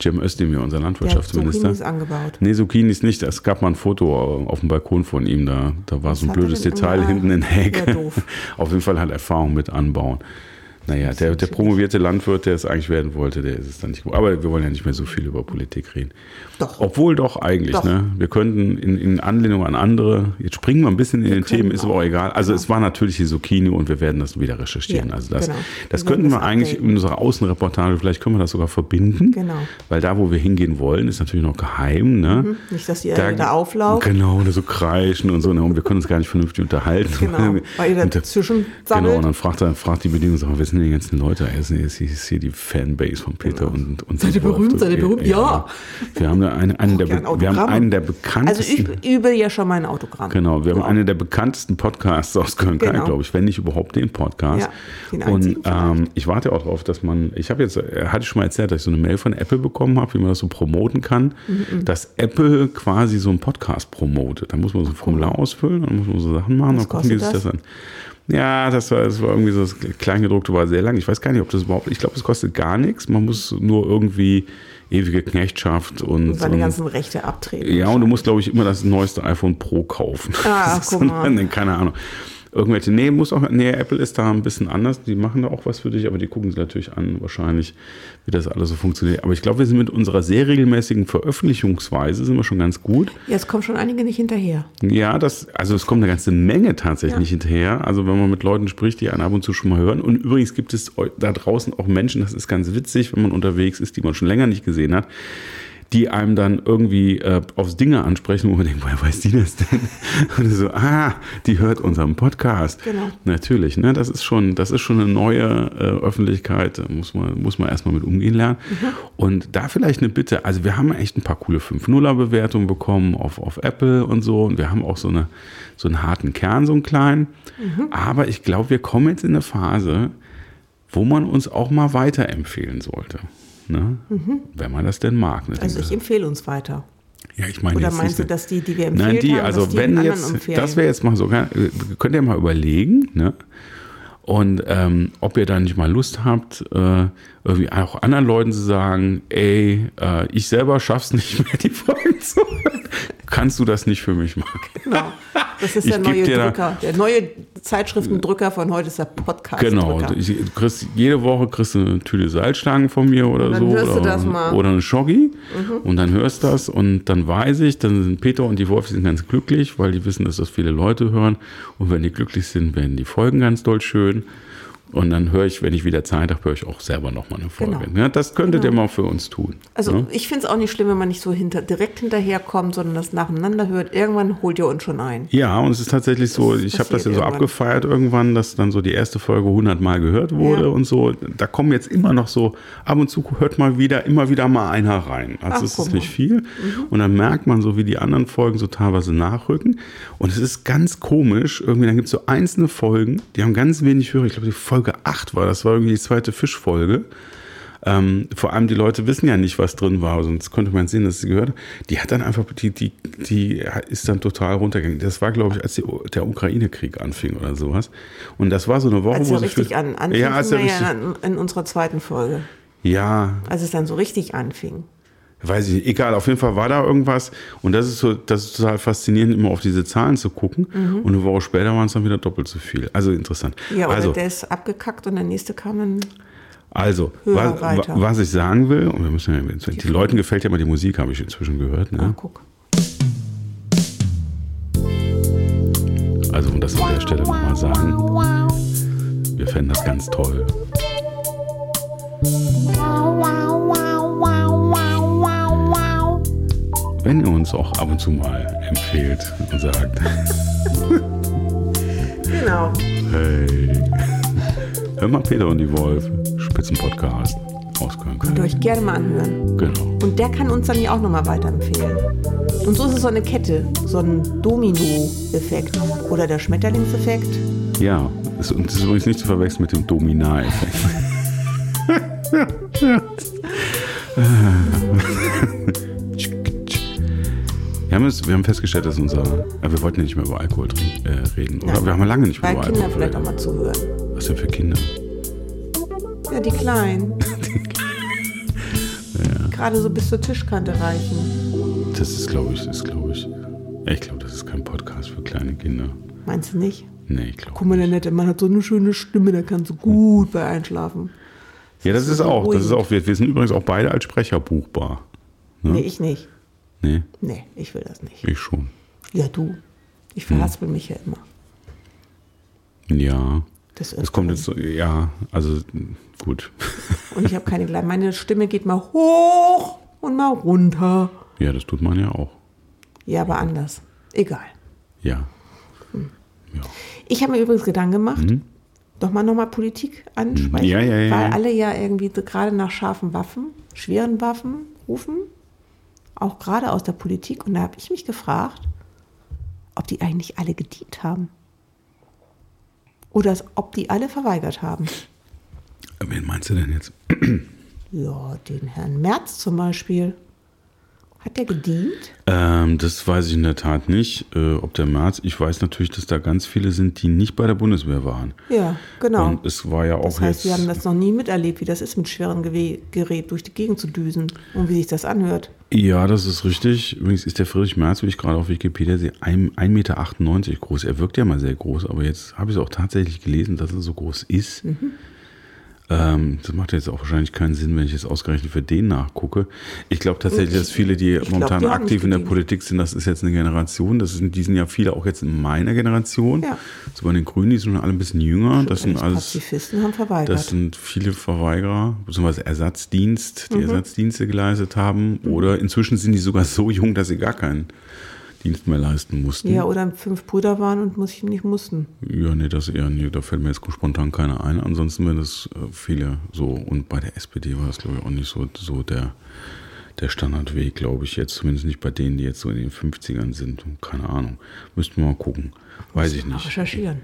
Speaker 1: Cem Özdemir, unser
Speaker 2: Der hat
Speaker 1: Landwirtschaftsminister.
Speaker 2: Zucchinis angebaut.
Speaker 1: Nee, Zucchinis nicht. Es gab mal ein Foto auf dem Balkon von ihm. Da, da war so ein blödes Detail hinten in der Hecke. Auf jeden Fall hat er Erfahrung mit Anbauen. Naja, der, der promovierte Landwirt, der es eigentlich werden wollte, der ist es dann nicht. Aber wir wollen ja nicht mehr so viel über Politik reden.
Speaker 2: Doch.
Speaker 1: Obwohl doch eigentlich,
Speaker 2: Doch.
Speaker 1: ne? Wir könnten in, in Anlehnung an andere, jetzt springen wir ein bisschen in den
Speaker 2: können
Speaker 1: Themen, ist aber auch egal. Also
Speaker 2: genau.
Speaker 1: es war natürlich die Zucchini und wir werden das wieder recherchieren.
Speaker 2: Ja,
Speaker 1: also das,
Speaker 2: genau.
Speaker 1: das
Speaker 2: Wir
Speaker 1: könnten wir eigentlich in unserer Außenreportage, vielleicht können wir das sogar verbinden.
Speaker 2: Genau.
Speaker 1: Weil da, wo wir hingehen wollen, ist natürlich noch geheim, ne?
Speaker 2: Nicht, dass die da, da auflaufen.
Speaker 1: Genau, oder so kreischen und so. ne? Und wir können uns gar nicht vernünftig unterhalten.
Speaker 2: Genau, weil ihr dazwischen
Speaker 1: Genau, und
Speaker 2: sammelt.
Speaker 1: dann fragt, er, fragt die Bedienung, wer sind denn die ganzen Leute? Er ist, hier die Fanbase von Peter und, und
Speaker 2: Seid ihr berühmt? Seid ihr berühmt? Ja.
Speaker 1: Wir haben da einen, einen, der,
Speaker 2: ein
Speaker 1: wir haben einen der
Speaker 2: Also
Speaker 1: bekanntesten.
Speaker 2: ich übe ja schon mein Autogramm.
Speaker 1: Genau, wir haben
Speaker 2: Ja.
Speaker 1: einen der bekanntesten Podcasts aus Köln-Kalk,
Speaker 2: Genau.
Speaker 1: glaube ich, wenn nicht überhaupt den Podcast.
Speaker 2: Ja, den
Speaker 1: und ähm, ich warte auch darauf, dass man, ich habe jetzt, hatte ich schon mal erzählt, dass ich so eine Mail von Apple bekommen habe, wie man das so promoten kann,
Speaker 2: Mhm,
Speaker 1: dass Apple quasi so einen Podcast promotet. Da muss man so ein Formular ausfüllen, dann muss man so Sachen machen,
Speaker 2: Was
Speaker 1: dann gucken die sich das an. Ja, das war, das war irgendwie so, das Kleingedruckte war sehr lang. Ich weiß gar nicht, ob das überhaupt, ich glaube, es kostet gar nichts. Man muss nur irgendwie ewige Knechtschaft und,
Speaker 2: Seine
Speaker 1: und
Speaker 2: ganzen Rechte abtreten.
Speaker 1: ja, und du musst, glaube ich, immer das neueste iPhone Pro kaufen.
Speaker 2: Ah, guck mal.
Speaker 1: Keine Ahnung. Irgendwelche, nee, muss auch, nee, Apple ist da ein bisschen anders. Die machen da auch was für dich, aber die gucken sich natürlich an, wahrscheinlich, wie das alles so funktioniert. Aber ich glaube, wir sind mit unserer sehr regelmäßigen Veröffentlichungsweise sind wir schon ganz gut.
Speaker 2: Ja, es kommen schon einige nicht hinterher.
Speaker 1: Ja, das, also es kommt eine ganze Menge tatsächlich
Speaker 2: Ja.
Speaker 1: nicht hinterher. Also wenn man mit Leuten spricht, die einen ab und zu schon mal hören. Und übrigens gibt es da draußen auch Menschen, das ist ganz witzig, wenn man unterwegs ist, die man schon länger nicht gesehen hat, die einem dann irgendwie äh, aufs Dinge ansprechen, wo man denkt, woher weiß die das denn? Und so, ah, die hört unseren Podcast.
Speaker 2: Genau.
Speaker 1: Natürlich, ne? Das ist schon, das ist schon eine neue äh, Öffentlichkeit, da muss man, muss man erstmal mit umgehen lernen. Und da vielleicht eine Bitte, also wir haben echt ein paar coole 5-0er-Bewertungen bekommen auf, auf Apple und so. Und wir haben auch so, eine, so einen harten Kern, so einen kleinen. Aber ich glaube, wir kommen jetzt in eine Phase, wo man uns auch mal weiterempfehlen sollte. Ne? Wenn man das denn mag. Ne?
Speaker 2: Also ich empfehle uns weiter.
Speaker 1: ja, ich meine
Speaker 2: Oder meinst du, dass die, die wir empfehlen,
Speaker 1: Nein, die,
Speaker 2: haben,
Speaker 1: also
Speaker 2: dass die
Speaker 1: wenn jetzt,
Speaker 2: empfehlen?
Speaker 1: das wäre jetzt mal so, äh, könnt ihr mal überlegen, ne? Und ähm, ob ihr da nicht mal Lust habt, äh, irgendwie auch anderen Leuten zu sagen, ey, äh, ich selber schaff's nicht mehr, die Folgen zu hören. Kannst du das nicht für mich machen?
Speaker 2: Genau. Das ist
Speaker 1: Ich
Speaker 2: der neue Drücker. Der neue Zeitschriftendrücker von heute ist der Podcast.
Speaker 1: Genau, ich, du kriegst, jede Woche kriegst du eine Tüte Salzstangen von mir oder
Speaker 2: dann
Speaker 1: so.
Speaker 2: hörst du
Speaker 1: oder,
Speaker 2: das mal. Mhm.
Speaker 1: oder eine Schoggi und dann hörst du das und dann weiß ich, dann sind Peter und die Wolf sind ganz glücklich, weil die wissen, dass das viele Leute hören und wenn die glücklich sind, werden die Folgen ganz doll schön. Und dann höre ich, wenn ich wieder Zeit habe, höre ich auch selber nochmal eine Folge.
Speaker 2: Genau.
Speaker 1: Ja, das könntet ihr mal für uns tun.
Speaker 2: Also
Speaker 1: ne?
Speaker 2: ich finde es auch nicht schlimm, wenn man nicht so hinter, direkt hinterherkommt, sondern das nacheinander hört. Irgendwann holt ihr uns schon ein.
Speaker 1: Ja, und es ist tatsächlich so, ich habe das ja so abgefeiert irgendwann, dass dann so die erste Folge 100 Mal gehört wurde
Speaker 2: Ja.
Speaker 1: und so. Da kommen jetzt immer noch so, ab und zu hört mal wieder, immer wieder mal einer rein. Also
Speaker 2: Ach,
Speaker 1: es ist nicht viel. Und dann merkt man so, wie die anderen Folgen so teilweise nachrücken. Und es ist ganz komisch, irgendwie, dann gibt es so einzelne Folgen, die haben ganz wenig Hörer. Ich glaube, die Folge 8 war, das war irgendwie die zweite Fischfolge. Ähm, vor allem die Leute wissen ja nicht, was drin war, sonst könnte man sehen, dass sie gehört. Die hat dann einfach, die, die, die ist dann total runtergegangen. Das war, glaube ich, als die, der Ukraine-Krieg anfing oder sowas. Und das war so eine Woche,
Speaker 2: Als
Speaker 1: wo sie
Speaker 2: richtig an, anfing,
Speaker 1: ja, als er richtig,
Speaker 2: ja in, in unserer zweiten Folge.
Speaker 1: ja,
Speaker 2: Als es dann so richtig anfing.
Speaker 1: Weiß ich nicht, egal, auf jeden Fall war da irgendwas. Und das ist so, das ist total faszinierend, immer auf diese Zahlen zu gucken. Und eine Woche später waren es dann wieder doppelt so viel. Also interessant.
Speaker 2: Ja, oder
Speaker 1: also,
Speaker 2: der ist abgekackt und der nächste kam dann.
Speaker 1: Also,
Speaker 2: Höher
Speaker 1: was,
Speaker 2: weiter.
Speaker 1: was ich sagen will, und wir müssen ja, die Leuten gefällt ja mal die Musik, habe ich inzwischen gehört.
Speaker 2: Ah,
Speaker 1: Ne?
Speaker 2: guck.
Speaker 1: Also, um das an der Stelle nochmal sagen, wir fänden das ganz toll. Wenn ihr uns auch ab und zu mal empfehlt und sagt,
Speaker 2: Genau.
Speaker 1: hey, hör mal Peter und die Wolf, Spitzenpodcast aus Köln.
Speaker 2: Könnt ihr euch gerne mal anhören.
Speaker 1: Genau.
Speaker 2: Und der kann uns dann ja auch nochmal weiterempfehlen. Und so ist es so eine Kette, so ein Domino-Effekt. Oder der Schmetterlingseffekt.
Speaker 1: Ja, das ist übrigens nicht zu verwechseln mit dem Domina-Effekt. Wir haben, es, wir haben festgestellt, dass unser. äh, Wir wollten ja nicht mehr über Alkohol trinken, äh, reden. Oder
Speaker 2: Nein.
Speaker 1: wir haben ja lange nicht mehr
Speaker 2: Bei
Speaker 1: über
Speaker 2: Kindern
Speaker 1: Alkohol
Speaker 2: vielleicht auch mal zuhören.
Speaker 1: Was denn für Kinder?
Speaker 2: Ja, die Kleinen. Gerade so bis zur Tischkante reichen.
Speaker 1: Das ist, glaube ich, ist, glaube ich. ja, Ich glaube, das ist kein Podcast für kleine Kinder.
Speaker 2: Meinst du nicht?
Speaker 1: Nee, ich glaube.
Speaker 2: Guck mal, der nette Mann hat so eine schöne Stimme, der kann so gut bei einschlafen.
Speaker 1: Ja, das ist
Speaker 2: so
Speaker 1: auch. Das ist auch. Wir, wir sind übrigens auch beide als Sprecher buchbar. Ne?
Speaker 2: Nee, ich nicht.
Speaker 1: Nee,
Speaker 2: Nee, ich will das nicht.
Speaker 1: ich schon.
Speaker 2: Ja, du. Ich verhaspel mich ja immer.
Speaker 1: Ja.
Speaker 2: Das
Speaker 1: Es kommt jetzt so, ja, also gut.
Speaker 2: Und ich habe keine Gleich. Meine Stimme geht mal hoch und mal runter.
Speaker 1: Ja, das tut man ja auch.
Speaker 2: Ja, aber anders. Egal.
Speaker 1: Ja. Ja.
Speaker 2: Ich habe mir übrigens Gedanken gemacht, doch mal nochmal Politik ansprechen.
Speaker 1: Mhm. Ja, ja, ja.
Speaker 2: Weil alle ja irgendwie gerade nach scharfen Waffen, schweren Waffen rufen. Auch gerade aus der Politik. Und da habe ich mich gefragt, ob die eigentlich alle gedient haben. Oder ob die alle verweigert haben.
Speaker 1: Wen meinst du denn jetzt?
Speaker 2: Ja, den Herrn Merz zum Beispiel. Hat der gedient?
Speaker 1: Ähm, das weiß ich in der Tat nicht, äh, ob der März. Ich weiß natürlich, dass da ganz viele sind, die nicht bei der Bundeswehr waren.
Speaker 2: Ja, genau.
Speaker 1: Und es war ja auch
Speaker 2: das heißt,
Speaker 1: jetzt.
Speaker 2: wir haben das noch nie miterlebt, wie das ist, mit schwerem Gerät durch die Gegend zu düsen und wie sich das anhört.
Speaker 1: ja, das ist richtig. Übrigens ist der Friedrich Merz, wie ich gerade auf Wikipedia sehe, 1,98 Meter groß. Er wirkt ja mal sehr groß, aber jetzt habe ich es auch tatsächlich gelesen, dass er so groß ist.
Speaker 2: Mhm.
Speaker 1: Ähm, das macht jetzt auch wahrscheinlich keinen Sinn, wenn ich jetzt ausgerechnet für den nachgucke. Ich glaube tatsächlich, dass viele, die
Speaker 2: glaub,
Speaker 1: momentan
Speaker 2: die haben
Speaker 1: aktiv in der. Politik sind, das ist jetzt eine Generation. Das sind, die sind ja viele auch jetzt in meiner Generation.
Speaker 2: Ja.
Speaker 1: So bei den Grünen, die sind alle ein bisschen jünger. Das sind
Speaker 2: Die
Speaker 1: alles.
Speaker 2: Pazifisten haben verweigert.
Speaker 1: Das sind viele Verweigerer, beziehungsweise Ersatzdienst, die
Speaker 2: Mhm.
Speaker 1: Ersatzdienste geleistet haben. Oder inzwischen sind die sogar so jung, dass sie gar keinen Dienst mehr leisten mussten.
Speaker 2: ja, oder fünf Brüder waren und muss ich nicht mussten.
Speaker 1: Ja, nee, das eher, nee, da fällt mir jetzt spontan keiner ein. Ansonsten wären das äh, viele so. Und bei der SPD war das, glaube ich, auch nicht so, so der, der Standardweg, glaube ich, jetzt. Zumindest nicht bei denen, die jetzt so in den 50ern sind. Keine Ahnung. Müssten wir mal gucken. Weiß ich nicht.
Speaker 2: recherchieren.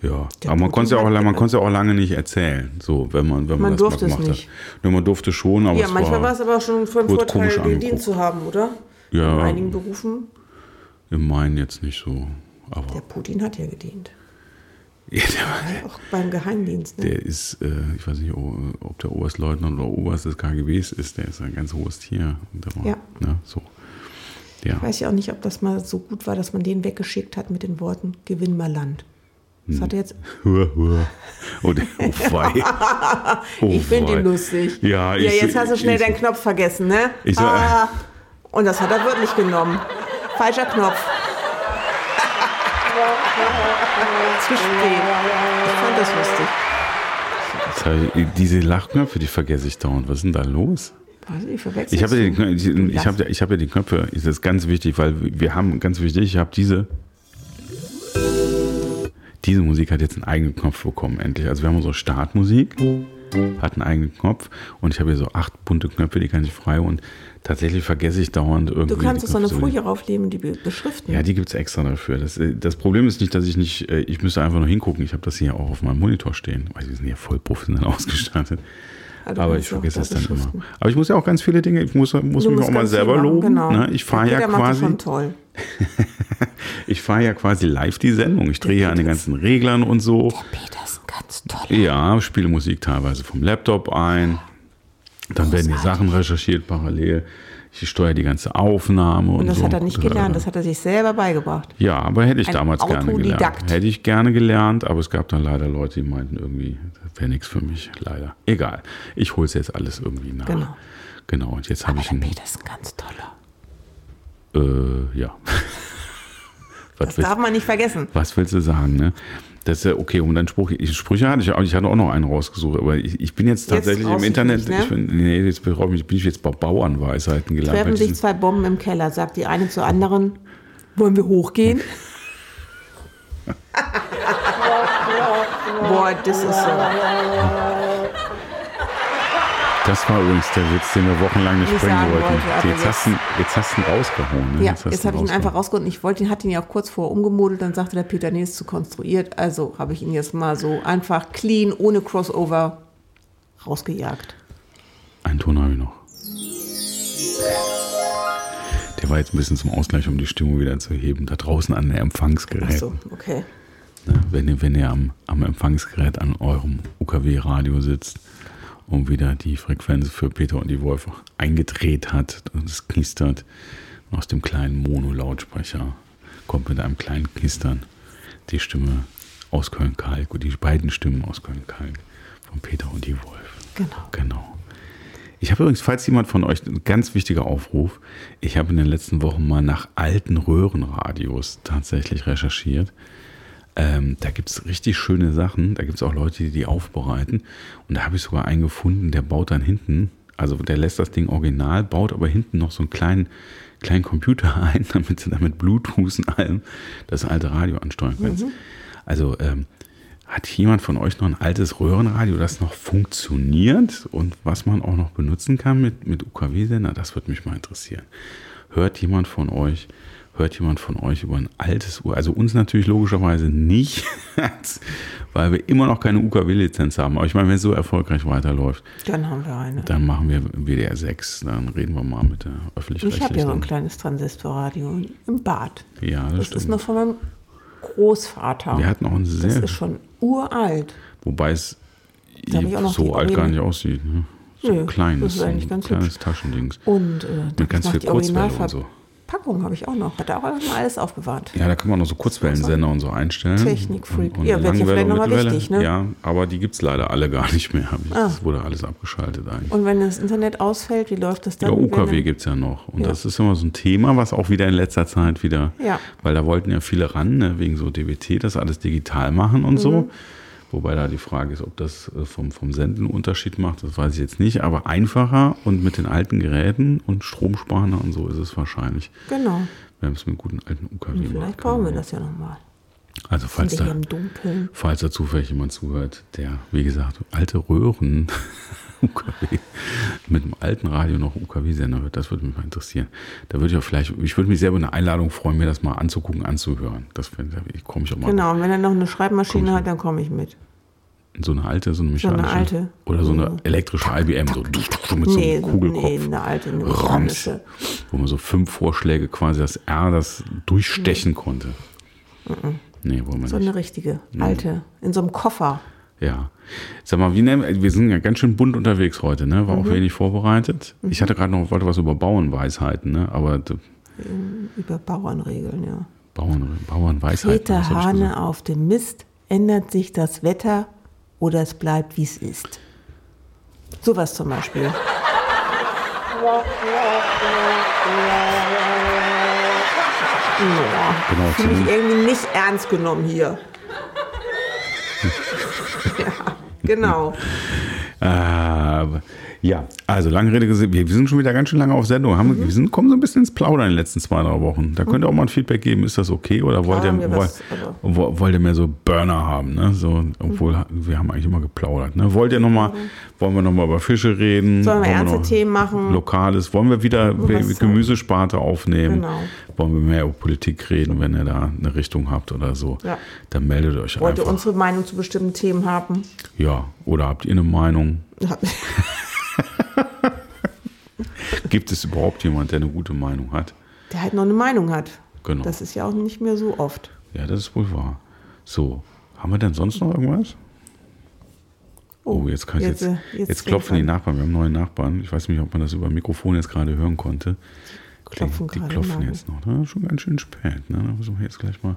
Speaker 1: Ja,
Speaker 2: Der
Speaker 1: aber man konnte es ja auch, man es ja auch lange nicht erzählen, so wenn man wenn man,
Speaker 2: Man
Speaker 1: das
Speaker 2: durfte
Speaker 1: mal
Speaker 2: es
Speaker 1: gemacht
Speaker 2: nicht.
Speaker 1: hat. Ja, man durfte schon, aber
Speaker 2: ja,
Speaker 1: es
Speaker 2: manchmal war es aber schon von Vorteil, gedient
Speaker 1: angeguckt.
Speaker 2: zu haben, oder?
Speaker 1: Ja.
Speaker 2: In einigen Berufen.
Speaker 1: Im Main jetzt nicht so. Aber
Speaker 2: Der Putin hat ja gedient.
Speaker 1: ja, der, war-
Speaker 2: Ja, auch beim Geheimdienst. Ne?
Speaker 1: der ist, äh, ich weiß nicht, ob der Oberstleutnant oder Oberst des KGBs ist, der ist ein ganz hohes Tier. War,
Speaker 2: Ja.
Speaker 1: Ne, so. Ja.
Speaker 2: Ich weiß ja auch nicht, ob das mal so gut war, dass man den weggeschickt hat mit den Worten Gewinn mal Land.
Speaker 1: Hm.
Speaker 2: Das hat er jetzt.
Speaker 1: Oh, der- oh, wei. Oh,
Speaker 2: ich finde ihn lustig.
Speaker 1: Ja,
Speaker 2: ja, jetzt hast du schnell deinen Knopf vergessen, ne?
Speaker 1: Ich so-
Speaker 2: ah, und das hat er wirklich genommen. Falscher Knopf. Zu spät. Ich fand das lustig.
Speaker 1: Diese Lachknöpfe, die vergesse ich dauernd. Was ist denn da los?
Speaker 2: Ich,
Speaker 1: habe ja? Knö- ich, ich ich hab ja die Knöpfe, das ist ganz wichtig, weil wir haben, ganz wichtig, ich habe diese, diese Musik hat jetzt einen eigenen Knopf bekommen, endlich. Also wir haben unsere Startmusik, hat einen eigenen Knopf und ich habe hier so acht bunte Knöpfe, die kann ich frei und tatsächlich vergesse ich dauernd irgendwie.
Speaker 2: Du kannst doch so eine Folie rauflegen, die be- beschriften.
Speaker 1: Ja, die gibt es extra dafür. Das, äh, das Problem ist nicht, dass ich nicht, äh, ich müsste einfach nur hingucken. Ich habe das hier auch auf meinem Monitor stehen, weil die sind hier voll professionell ausgestattet.
Speaker 2: Du
Speaker 1: Aber ich vergesse
Speaker 2: da
Speaker 1: es dann immer. Aber ich muss ja auch ganz viele Dinge, ich muss, muss
Speaker 2: Du
Speaker 1: mich auch mal selber
Speaker 2: machen,
Speaker 1: loben.
Speaker 2: Genau.
Speaker 1: Ne? Ich fahre ja quasi,
Speaker 2: schon toll.
Speaker 1: ich fahre ja quasi live die Sendung. Ich drehe ja an den ganzen Reglern und so.
Speaker 2: Peter ist ein ganz toller.
Speaker 1: Ja, spiele Musik teilweise vom Laptop ein. Dann werden die Sachen recherchiert parallel. Ich steuere die ganze Aufnahme und,
Speaker 2: Und das
Speaker 1: so.
Speaker 2: hat er nicht gelernt, das hat er sich selber beigebracht.
Speaker 1: Ja, aber hätte ich
Speaker 2: Ein
Speaker 1: damals gerne gelernt. Hätte ich gerne gelernt, aber es gab dann leider Leute, die meinten irgendwie, das wäre nichts für mich, leider. Egal. Ich hole es jetzt alles irgendwie nach.
Speaker 2: Genau.
Speaker 1: Genau, und jetzt habe ich
Speaker 2: der
Speaker 1: einen.
Speaker 2: Peter ist ein ganz toller.
Speaker 1: Äh, ja.
Speaker 2: Das
Speaker 1: was, willst,
Speaker 2: darf man nicht vergessen.
Speaker 1: was willst du sagen, ne? Das ist ja okay, und dann Spruch, ich, Sprüche hatte ich auch, ich hatte auch noch einen rausgesucht, aber ich, ich bin jetzt
Speaker 2: Jetzt
Speaker 1: tatsächlich im
Speaker 2: brauchst du
Speaker 1: Internet,
Speaker 2: nicht, ne?
Speaker 1: ich bin, nee, jetzt bin ich, bin ich jetzt bei Bauernweisheiten gelandet.
Speaker 2: Treffen sich zwei Bomben im Keller, sagt die eine zur anderen, wollen wir hochgehen? Boah, das ist so.
Speaker 1: Das war übrigens der Witz, den wir wochenlang nicht bringen wollten.
Speaker 2: wollte,
Speaker 1: jetzt, hast du, jetzt hast du ihn rausgehauen. Ne?
Speaker 2: Ja, jetzt
Speaker 1: du
Speaker 2: habe ich ihn
Speaker 1: rausgehauen.
Speaker 2: einfach rausgeholt. Ich wollte ihn, hatte ihn ja auch kurz vorher umgemodelt, dann sagte der Peter, nee, ist zu konstruiert. Also habe ich ihn jetzt mal so einfach clean, ohne Crossover rausgejagt.
Speaker 1: Einen Ton habe ich noch. Der war jetzt ein bisschen zum Ausgleich, um die Stimmung wieder zu heben. Da draußen an der Empfangsgerät.
Speaker 2: Ach so, okay.
Speaker 1: Ne, wenn ihr, wenn ihr am, am Empfangsgerät an eurem UKW-Radio sitzt und wieder die Frequenz für Peter und die Wolf eingedreht hat und es knistert aus dem kleinen Mono-Lautsprecher kommt mit einem kleinen Knistern die Stimme aus Köln-Kalk und die beiden Stimmen aus Köln-Kalk von Peter und die Wolf.
Speaker 2: Genau.
Speaker 1: Genau. Ich habe übrigens, falls jemand von euch, ein ganz wichtiger Aufruf, ich habe in den letzten Wochen mal nach alten Röhrenradios tatsächlich recherchiert. Ähm, da gibt es richtig schöne Sachen. Da gibt es auch Leute, die die aufbereiten. Und da habe ich sogar einen gefunden, der baut dann hinten, also der lässt das Ding original, baut aber hinten noch so einen kleinen, kleinen Computer ein, damit du damit Bluetooth und allem das alte Radio ansteuern kannst. Also ähm, hat jemand von euch noch ein altes Röhrenradio, das noch funktioniert und was man auch noch benutzen kann mit, mit UKW-Sender? Das würde mich mal interessieren. Hört jemand von euch, hört jemand von euch über ein altes Uhr, also uns natürlich logischerweise nicht, weil wir immer noch keine UKW-Lizenz haben. Aber ich meine, wenn es so erfolgreich weiterläuft,
Speaker 2: Dann haben wir eine.
Speaker 1: dann machen wir WDR 6, dann reden wir mal mit der
Speaker 2: Ich habe ja so ein kleines Transistorradio im Bad.
Speaker 1: Ja, das,
Speaker 2: Das
Speaker 1: stimmt.
Speaker 2: ist noch von meinem Großvater.
Speaker 1: wir hatten auch ein
Speaker 2: das
Speaker 1: sehr,
Speaker 2: ist schon uralt.
Speaker 1: wobei es so alt gar nicht aussieht. Ne? So ein kleines,
Speaker 2: das ist eigentlich
Speaker 1: ein
Speaker 2: ganz
Speaker 1: kleines
Speaker 2: hübsch.
Speaker 1: Taschendings.
Speaker 2: Und äh,
Speaker 1: Mit ganz viel Kurzwelle und so.
Speaker 2: Originalverpackung habe ich auch noch. Hat er auch immer alles aufbewahrt.
Speaker 1: Ja, da kann man noch so Kurzwellensender und so einstellen.
Speaker 2: Technikfreak.
Speaker 1: Und, und
Speaker 2: Ja, wird ja vielleicht
Speaker 1: und
Speaker 2: noch mal
Speaker 1: Mittelwelle.
Speaker 2: wichtig, ne?
Speaker 1: Ja, aber die gibt es leider alle gar nicht mehr. Ich-
Speaker 2: Ah.
Speaker 1: Das wurde alles abgeschaltet eigentlich.
Speaker 2: Und wenn das Internet ausfällt, wie läuft das dann?
Speaker 1: Ja, UKW gibt es ja noch. Und
Speaker 2: Ja.
Speaker 1: das ist immer so ein Thema, was auch wieder in letzter Zeit wieder,
Speaker 2: Ja.
Speaker 1: weil da wollten ja viele ran, ne, wegen so DWT, das alles digital machen und
Speaker 2: Mhm.
Speaker 1: so. Wobei da die Frage ist, ob das äh, vom, vom Senden einen Unterschied macht, das weiß ich jetzt nicht. Aber einfacher und mit den alten Geräten und Stromsparender und so ist es wahrscheinlich,
Speaker 2: Genau.
Speaker 1: wenn man es mit guten alten UKW
Speaker 2: Und vielleicht brauchen wir das ja nochmal.
Speaker 1: Also falls
Speaker 2: wir
Speaker 1: da, falls da zufällig jemand zuhört, der, wie gesagt, alte Röhren UKW mit einem alten Radio noch UKW-Sender hört, das würde mich mal interessieren. Da würde ich auch vielleicht, ich würde mich sehr über eine Einladung freuen, mir das mal anzugucken, anzuhören. Das ich, komme ich auch mal.
Speaker 2: Genau, und wenn er noch eine Schreibmaschine hat, dann komme ich mit.
Speaker 1: So eine alte, so eine
Speaker 2: So eine
Speaker 1: mechanische.
Speaker 2: alte.
Speaker 1: Oder so eine
Speaker 2: Mhm.
Speaker 1: elektrische IBM, so, so mit so einem Kugelkopf.
Speaker 2: nee, eine alte, eine
Speaker 1: Rams,
Speaker 2: mechanische.
Speaker 1: wo man so fünf Vorschläge quasi das R, das durchstechen konnte. Nee, wollen wir
Speaker 2: So
Speaker 1: nicht.
Speaker 2: eine richtige, alte, in so einem Koffer.
Speaker 1: Ja. Sag mal, wie nennen, wir sind ja ganz schön bunt unterwegs heute, ne? War
Speaker 2: Mhm.
Speaker 1: auch wenig vorbereitet. Ich hatte gerade noch, wollte was über Bauernweisheiten, ne? Aber
Speaker 2: ähm, über Bauernregeln, ja.
Speaker 1: Bauern, Bauernweisheit.
Speaker 2: Peter Hane auf dem Mist, ändert sich das Wetter oder es bleibt, wie es ist. Sowas zum Beispiel. Ja,
Speaker 1: Genau, zum-
Speaker 2: ich irgendwie nicht ernst genommen hier. ja, genau.
Speaker 1: Äh, ja, also lange Rede gesehen. Wir, sind schon wieder ganz schön lange auf Sendung. Haben,
Speaker 2: Mhm.
Speaker 1: Wir sind, kommen so ein bisschen ins Plaudern in den letzten zwei, drei Wochen. Da könnt ihr auch mal ein Feedback geben. Ist das okay oder wollt ihr, wollt,
Speaker 2: was,
Speaker 1: wo- wollt ihr mehr so Burner haben? Ne? So, obwohl wir haben eigentlich immer geplaudert. Ne? Wollt ihr noch mal, wollen wir nochmal über Fische reden?
Speaker 2: Mhm. Sollen wir ernste Themen machen?
Speaker 1: Lokales. Wollen wir wieder
Speaker 2: was
Speaker 1: Gemüsesparte aufnehmen?
Speaker 2: Genau.
Speaker 1: Wollen wir mehr über Politik reden, wenn ihr da eine Richtung habt oder so?
Speaker 2: Ja.
Speaker 1: Dann meldet euch
Speaker 2: Wollt ihr
Speaker 1: einfach.
Speaker 2: unsere Meinung zu bestimmten Themen haben?
Speaker 1: Ja, oder habt ihr eine Meinung? Gibt es überhaupt jemand, der eine gute Meinung hat?
Speaker 2: Der halt noch eine Meinung hat.
Speaker 1: Genau.
Speaker 2: Das ist ja auch nicht mehr so oft.
Speaker 1: Ja, das ist wohl wahr. So, haben wir denn sonst noch irgendwas? Oh, jetzt kann ich
Speaker 2: jetzt,
Speaker 1: jetzt,
Speaker 2: äh,
Speaker 1: jetzt,
Speaker 2: jetzt
Speaker 1: klopfen die. Nachbarn. Wir haben neue Nachbarn. Ich weiß nicht, ob man das über Mikrofon jetzt gerade hören konnte.
Speaker 2: Klopfen
Speaker 1: die, die klopfen jetzt noch. Ne? Schon ganz schön spät. Ne? Da müssen wir jetzt gleich mal.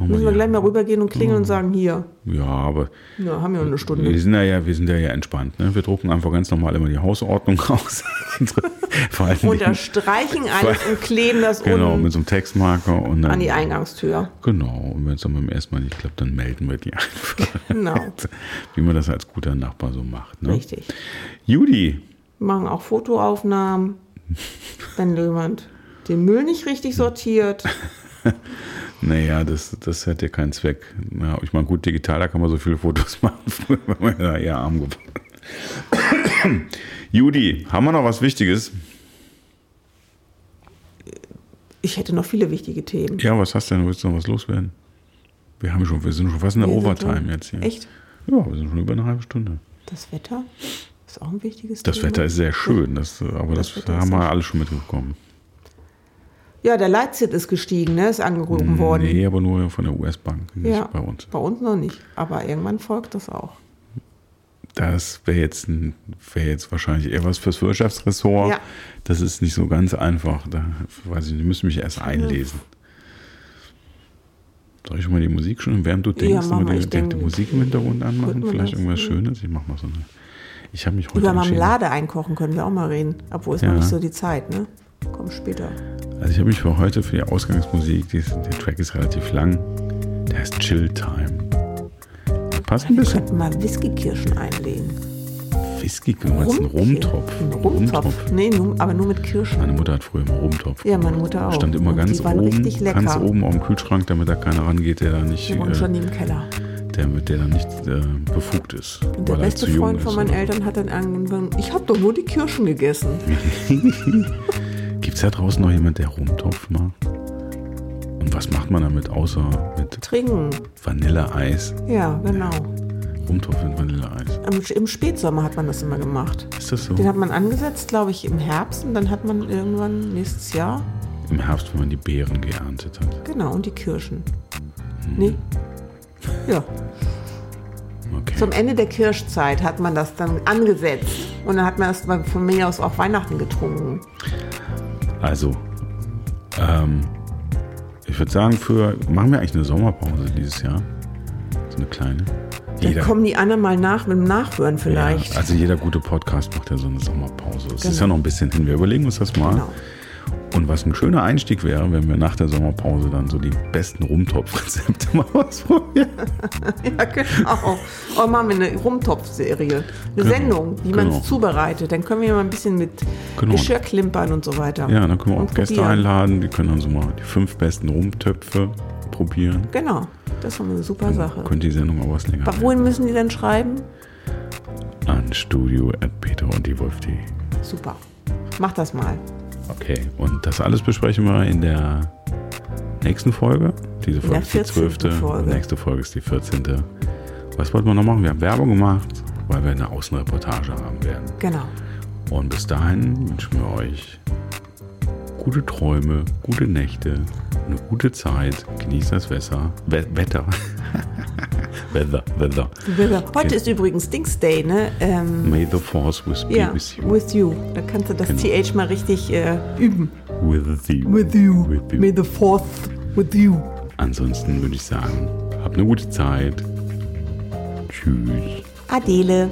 Speaker 1: Noch
Speaker 2: Müssen wir gleich mal rübergehen und klingeln und sagen, hier,
Speaker 1: Ja, aber
Speaker 2: ja, haben wir noch eine
Speaker 1: wir
Speaker 2: Stunde.
Speaker 1: sind ja, ja, wir sind ja, ja entspannt. Ne? Wir drucken einfach ganz normal immer die Hausordnung aus. Vor allen Dingen-
Speaker 2: Unterstreichen alles und kleben das
Speaker 1: Genau,
Speaker 2: unten
Speaker 1: mit so einem Textmarker und dann.
Speaker 2: an die Eingangstür.
Speaker 1: Genau, und wenn es dann beim ersten Mal nicht klappt, dann melden wir die einfach.
Speaker 2: Genau.
Speaker 1: Wie man das als guter Nachbar so macht. Ne?
Speaker 2: Richtig.
Speaker 1: Judy,
Speaker 2: Wir machen auch Fotoaufnahmen, wenn jemand den Müll nicht richtig sortiert.
Speaker 1: naja, das, das hat ja keinen Zweck. Ja, ich meine, gut, digital, da kann man so viele Fotos machen. Früher war man ja eher arm geworden. Judy, haben wir noch was Wichtiges?
Speaker 2: Ich hätte noch viele wichtige Themen.
Speaker 1: Ja, was hast du denn? Willst du noch was loswerden? Wir, haben schon, wir sind schon fast in der
Speaker 2: Wir
Speaker 1: Overtime jetzt hier.
Speaker 2: Echt?
Speaker 1: Ja, wir sind schon über eine halbe Stunde.
Speaker 2: Das Wetter ist auch ein wichtiges
Speaker 1: Das
Speaker 2: Thema.
Speaker 1: Wetter ist sehr schön, das, aber das,
Speaker 2: Das
Speaker 1: haben wir alle schon mitbekommen.
Speaker 2: Ja, der Leitzit ist gestiegen, ne? ist angehoben worden.
Speaker 1: Nee, aber nur von der US-Bank, nicht
Speaker 2: ja,
Speaker 1: bei uns.
Speaker 2: Bei uns noch nicht. Aber irgendwann folgt das auch.
Speaker 1: Das wäre jetzt, ein- wär jetzt wahrscheinlich eher was fürs Wirtschaftsressort.
Speaker 2: Ja.
Speaker 1: Das ist nicht so ganz einfach. Da weiß ich nicht, müssen mich erst einlesen. Soll ich mal die Musik schon, während du denkst,
Speaker 2: mach
Speaker 1: mal die,
Speaker 2: ich
Speaker 1: die, Musik im Hintergrund anmachen? Vielleicht irgendwas
Speaker 2: ja.
Speaker 1: Schönes? Ich mach mal so eine. Ich habe mich heute
Speaker 2: Über Marmelade einkochen können wir auch mal reden. Obwohl ist
Speaker 1: Ja.
Speaker 2: noch nicht so die Zeit, ne? Kommt später.
Speaker 1: Also ich habe mich für heute für die Ausgangsmusik, die, ist- der Track ist relativ lang, der heißt Chill Time. Der passt ein
Speaker 2: Wir
Speaker 1: bisschen.
Speaker 2: könnten mal Whiskykirschen einlegen.
Speaker 1: Whisky, du meinst einen Rumtopf.
Speaker 2: Ein Rumtopf. Nee, nur, aber nur mit Kirschen.
Speaker 1: Meine Mutter hat früher immer Rumtopf.
Speaker 2: Ja, meine Mutter auch.
Speaker 1: Stand immer
Speaker 2: Und
Speaker 1: ganz
Speaker 2: die waren
Speaker 1: oben,
Speaker 2: richtig lecker.
Speaker 1: ganz oben auf dem Kühlschrank, damit da keiner rangeht, der da nicht,
Speaker 2: Die wohnen
Speaker 1: äh,
Speaker 2: schon im Keller.
Speaker 1: der, der da nicht äh, befugt ist.
Speaker 2: Und der
Speaker 1: er
Speaker 2: beste Freund von meinen Eltern hat dann angefangen, ich habe doch nur die Kirschen gegessen.
Speaker 1: Gibt es da draußen noch jemand, der Rumtopf macht? Und was macht man damit außer mit
Speaker 2: Trinken.
Speaker 1: Vanilleeis?
Speaker 2: Ja, genau.
Speaker 1: Rumtopf mit Vanilleeis.
Speaker 2: Im, Im Spätsommer hat man das immer gemacht.
Speaker 1: Ist das so?
Speaker 2: Den hat man angesetzt, glaube ich, im Herbst und dann hat man irgendwann nächstes Jahr,
Speaker 1: Im Herbst, wenn man die Beeren geerntet hat.
Speaker 2: genau, und die Kirschen.
Speaker 1: Hm.
Speaker 2: Nee. Ja,
Speaker 1: Okay.
Speaker 2: zum Ende der Kirschzeit hat man das dann angesetzt. Und dann hat man das von mir aus auch Weihnachten getrunken.
Speaker 1: Also, ähm, ich würde sagen, für machen wir eigentlich eine Sommerpause dieses Jahr. So eine kleine.
Speaker 2: Dann kommen die anderen mal nach mit dem Nachhören vielleicht.
Speaker 1: Ja, also jeder gute Podcast macht ja so eine Sommerpause. Es ist
Speaker 2: Genau.
Speaker 1: ja noch ein bisschen hin. Wir überlegen uns das mal.
Speaker 2: Genau.
Speaker 1: Und was ein schöner Einstieg wäre, wenn wir nach der Sommerpause dann so die besten Rumtopf-Rezepte mal ausprobieren.
Speaker 2: Ja, genau. Oder machen wir eine Rumtopf-Serie. Eine
Speaker 1: Genau,
Speaker 2: Sendung, wie man
Speaker 1: genau.
Speaker 2: es zubereitet. Dann können wir mal ein bisschen mit
Speaker 1: Genau.
Speaker 2: Geschirr klimpern und so weiter.
Speaker 1: Ja, dann können wir auch
Speaker 2: Und
Speaker 1: Gäste einladen. Die können dann so mal die fünf besten Rumtöpfe probieren.
Speaker 2: Genau, das ist eine super Sache.
Speaker 1: Könnte die Sendung auch was länger
Speaker 2: Aber wohin müssen die dann schreiben?
Speaker 1: An studio at peter und die Wolf.de.
Speaker 2: Super. Mach das mal.
Speaker 1: Okay, und das alles besprechen wir in der nächsten Folge. Diese Folge ist die
Speaker 2: 14.
Speaker 1: zwölfte. Nächste Folge ist die 14. Was wollten wir noch machen? Wir haben Werbung gemacht, weil wir eine Außenreportage haben werden.
Speaker 2: Genau.
Speaker 1: Und bis dahin wünschen wir euch gute Träume, gute Nächte, eine gute Zeit. Genießt das Wetter. We Wetter. Weather, Weather. Weather.
Speaker 2: Heute
Speaker 1: okay.
Speaker 2: ist übrigens Dings Day, ne? Ähm,
Speaker 1: May the Force with, be
Speaker 2: yeah,
Speaker 1: with you.
Speaker 2: With you. Da kannst du das
Speaker 1: genau.
Speaker 2: TH mal richtig äh, üben.
Speaker 1: With you.
Speaker 2: with you.
Speaker 1: With you.
Speaker 2: May the Force with you.
Speaker 1: Ansonsten würde ich sagen, habt eine gute Zeit. Tschüss.
Speaker 2: Adele.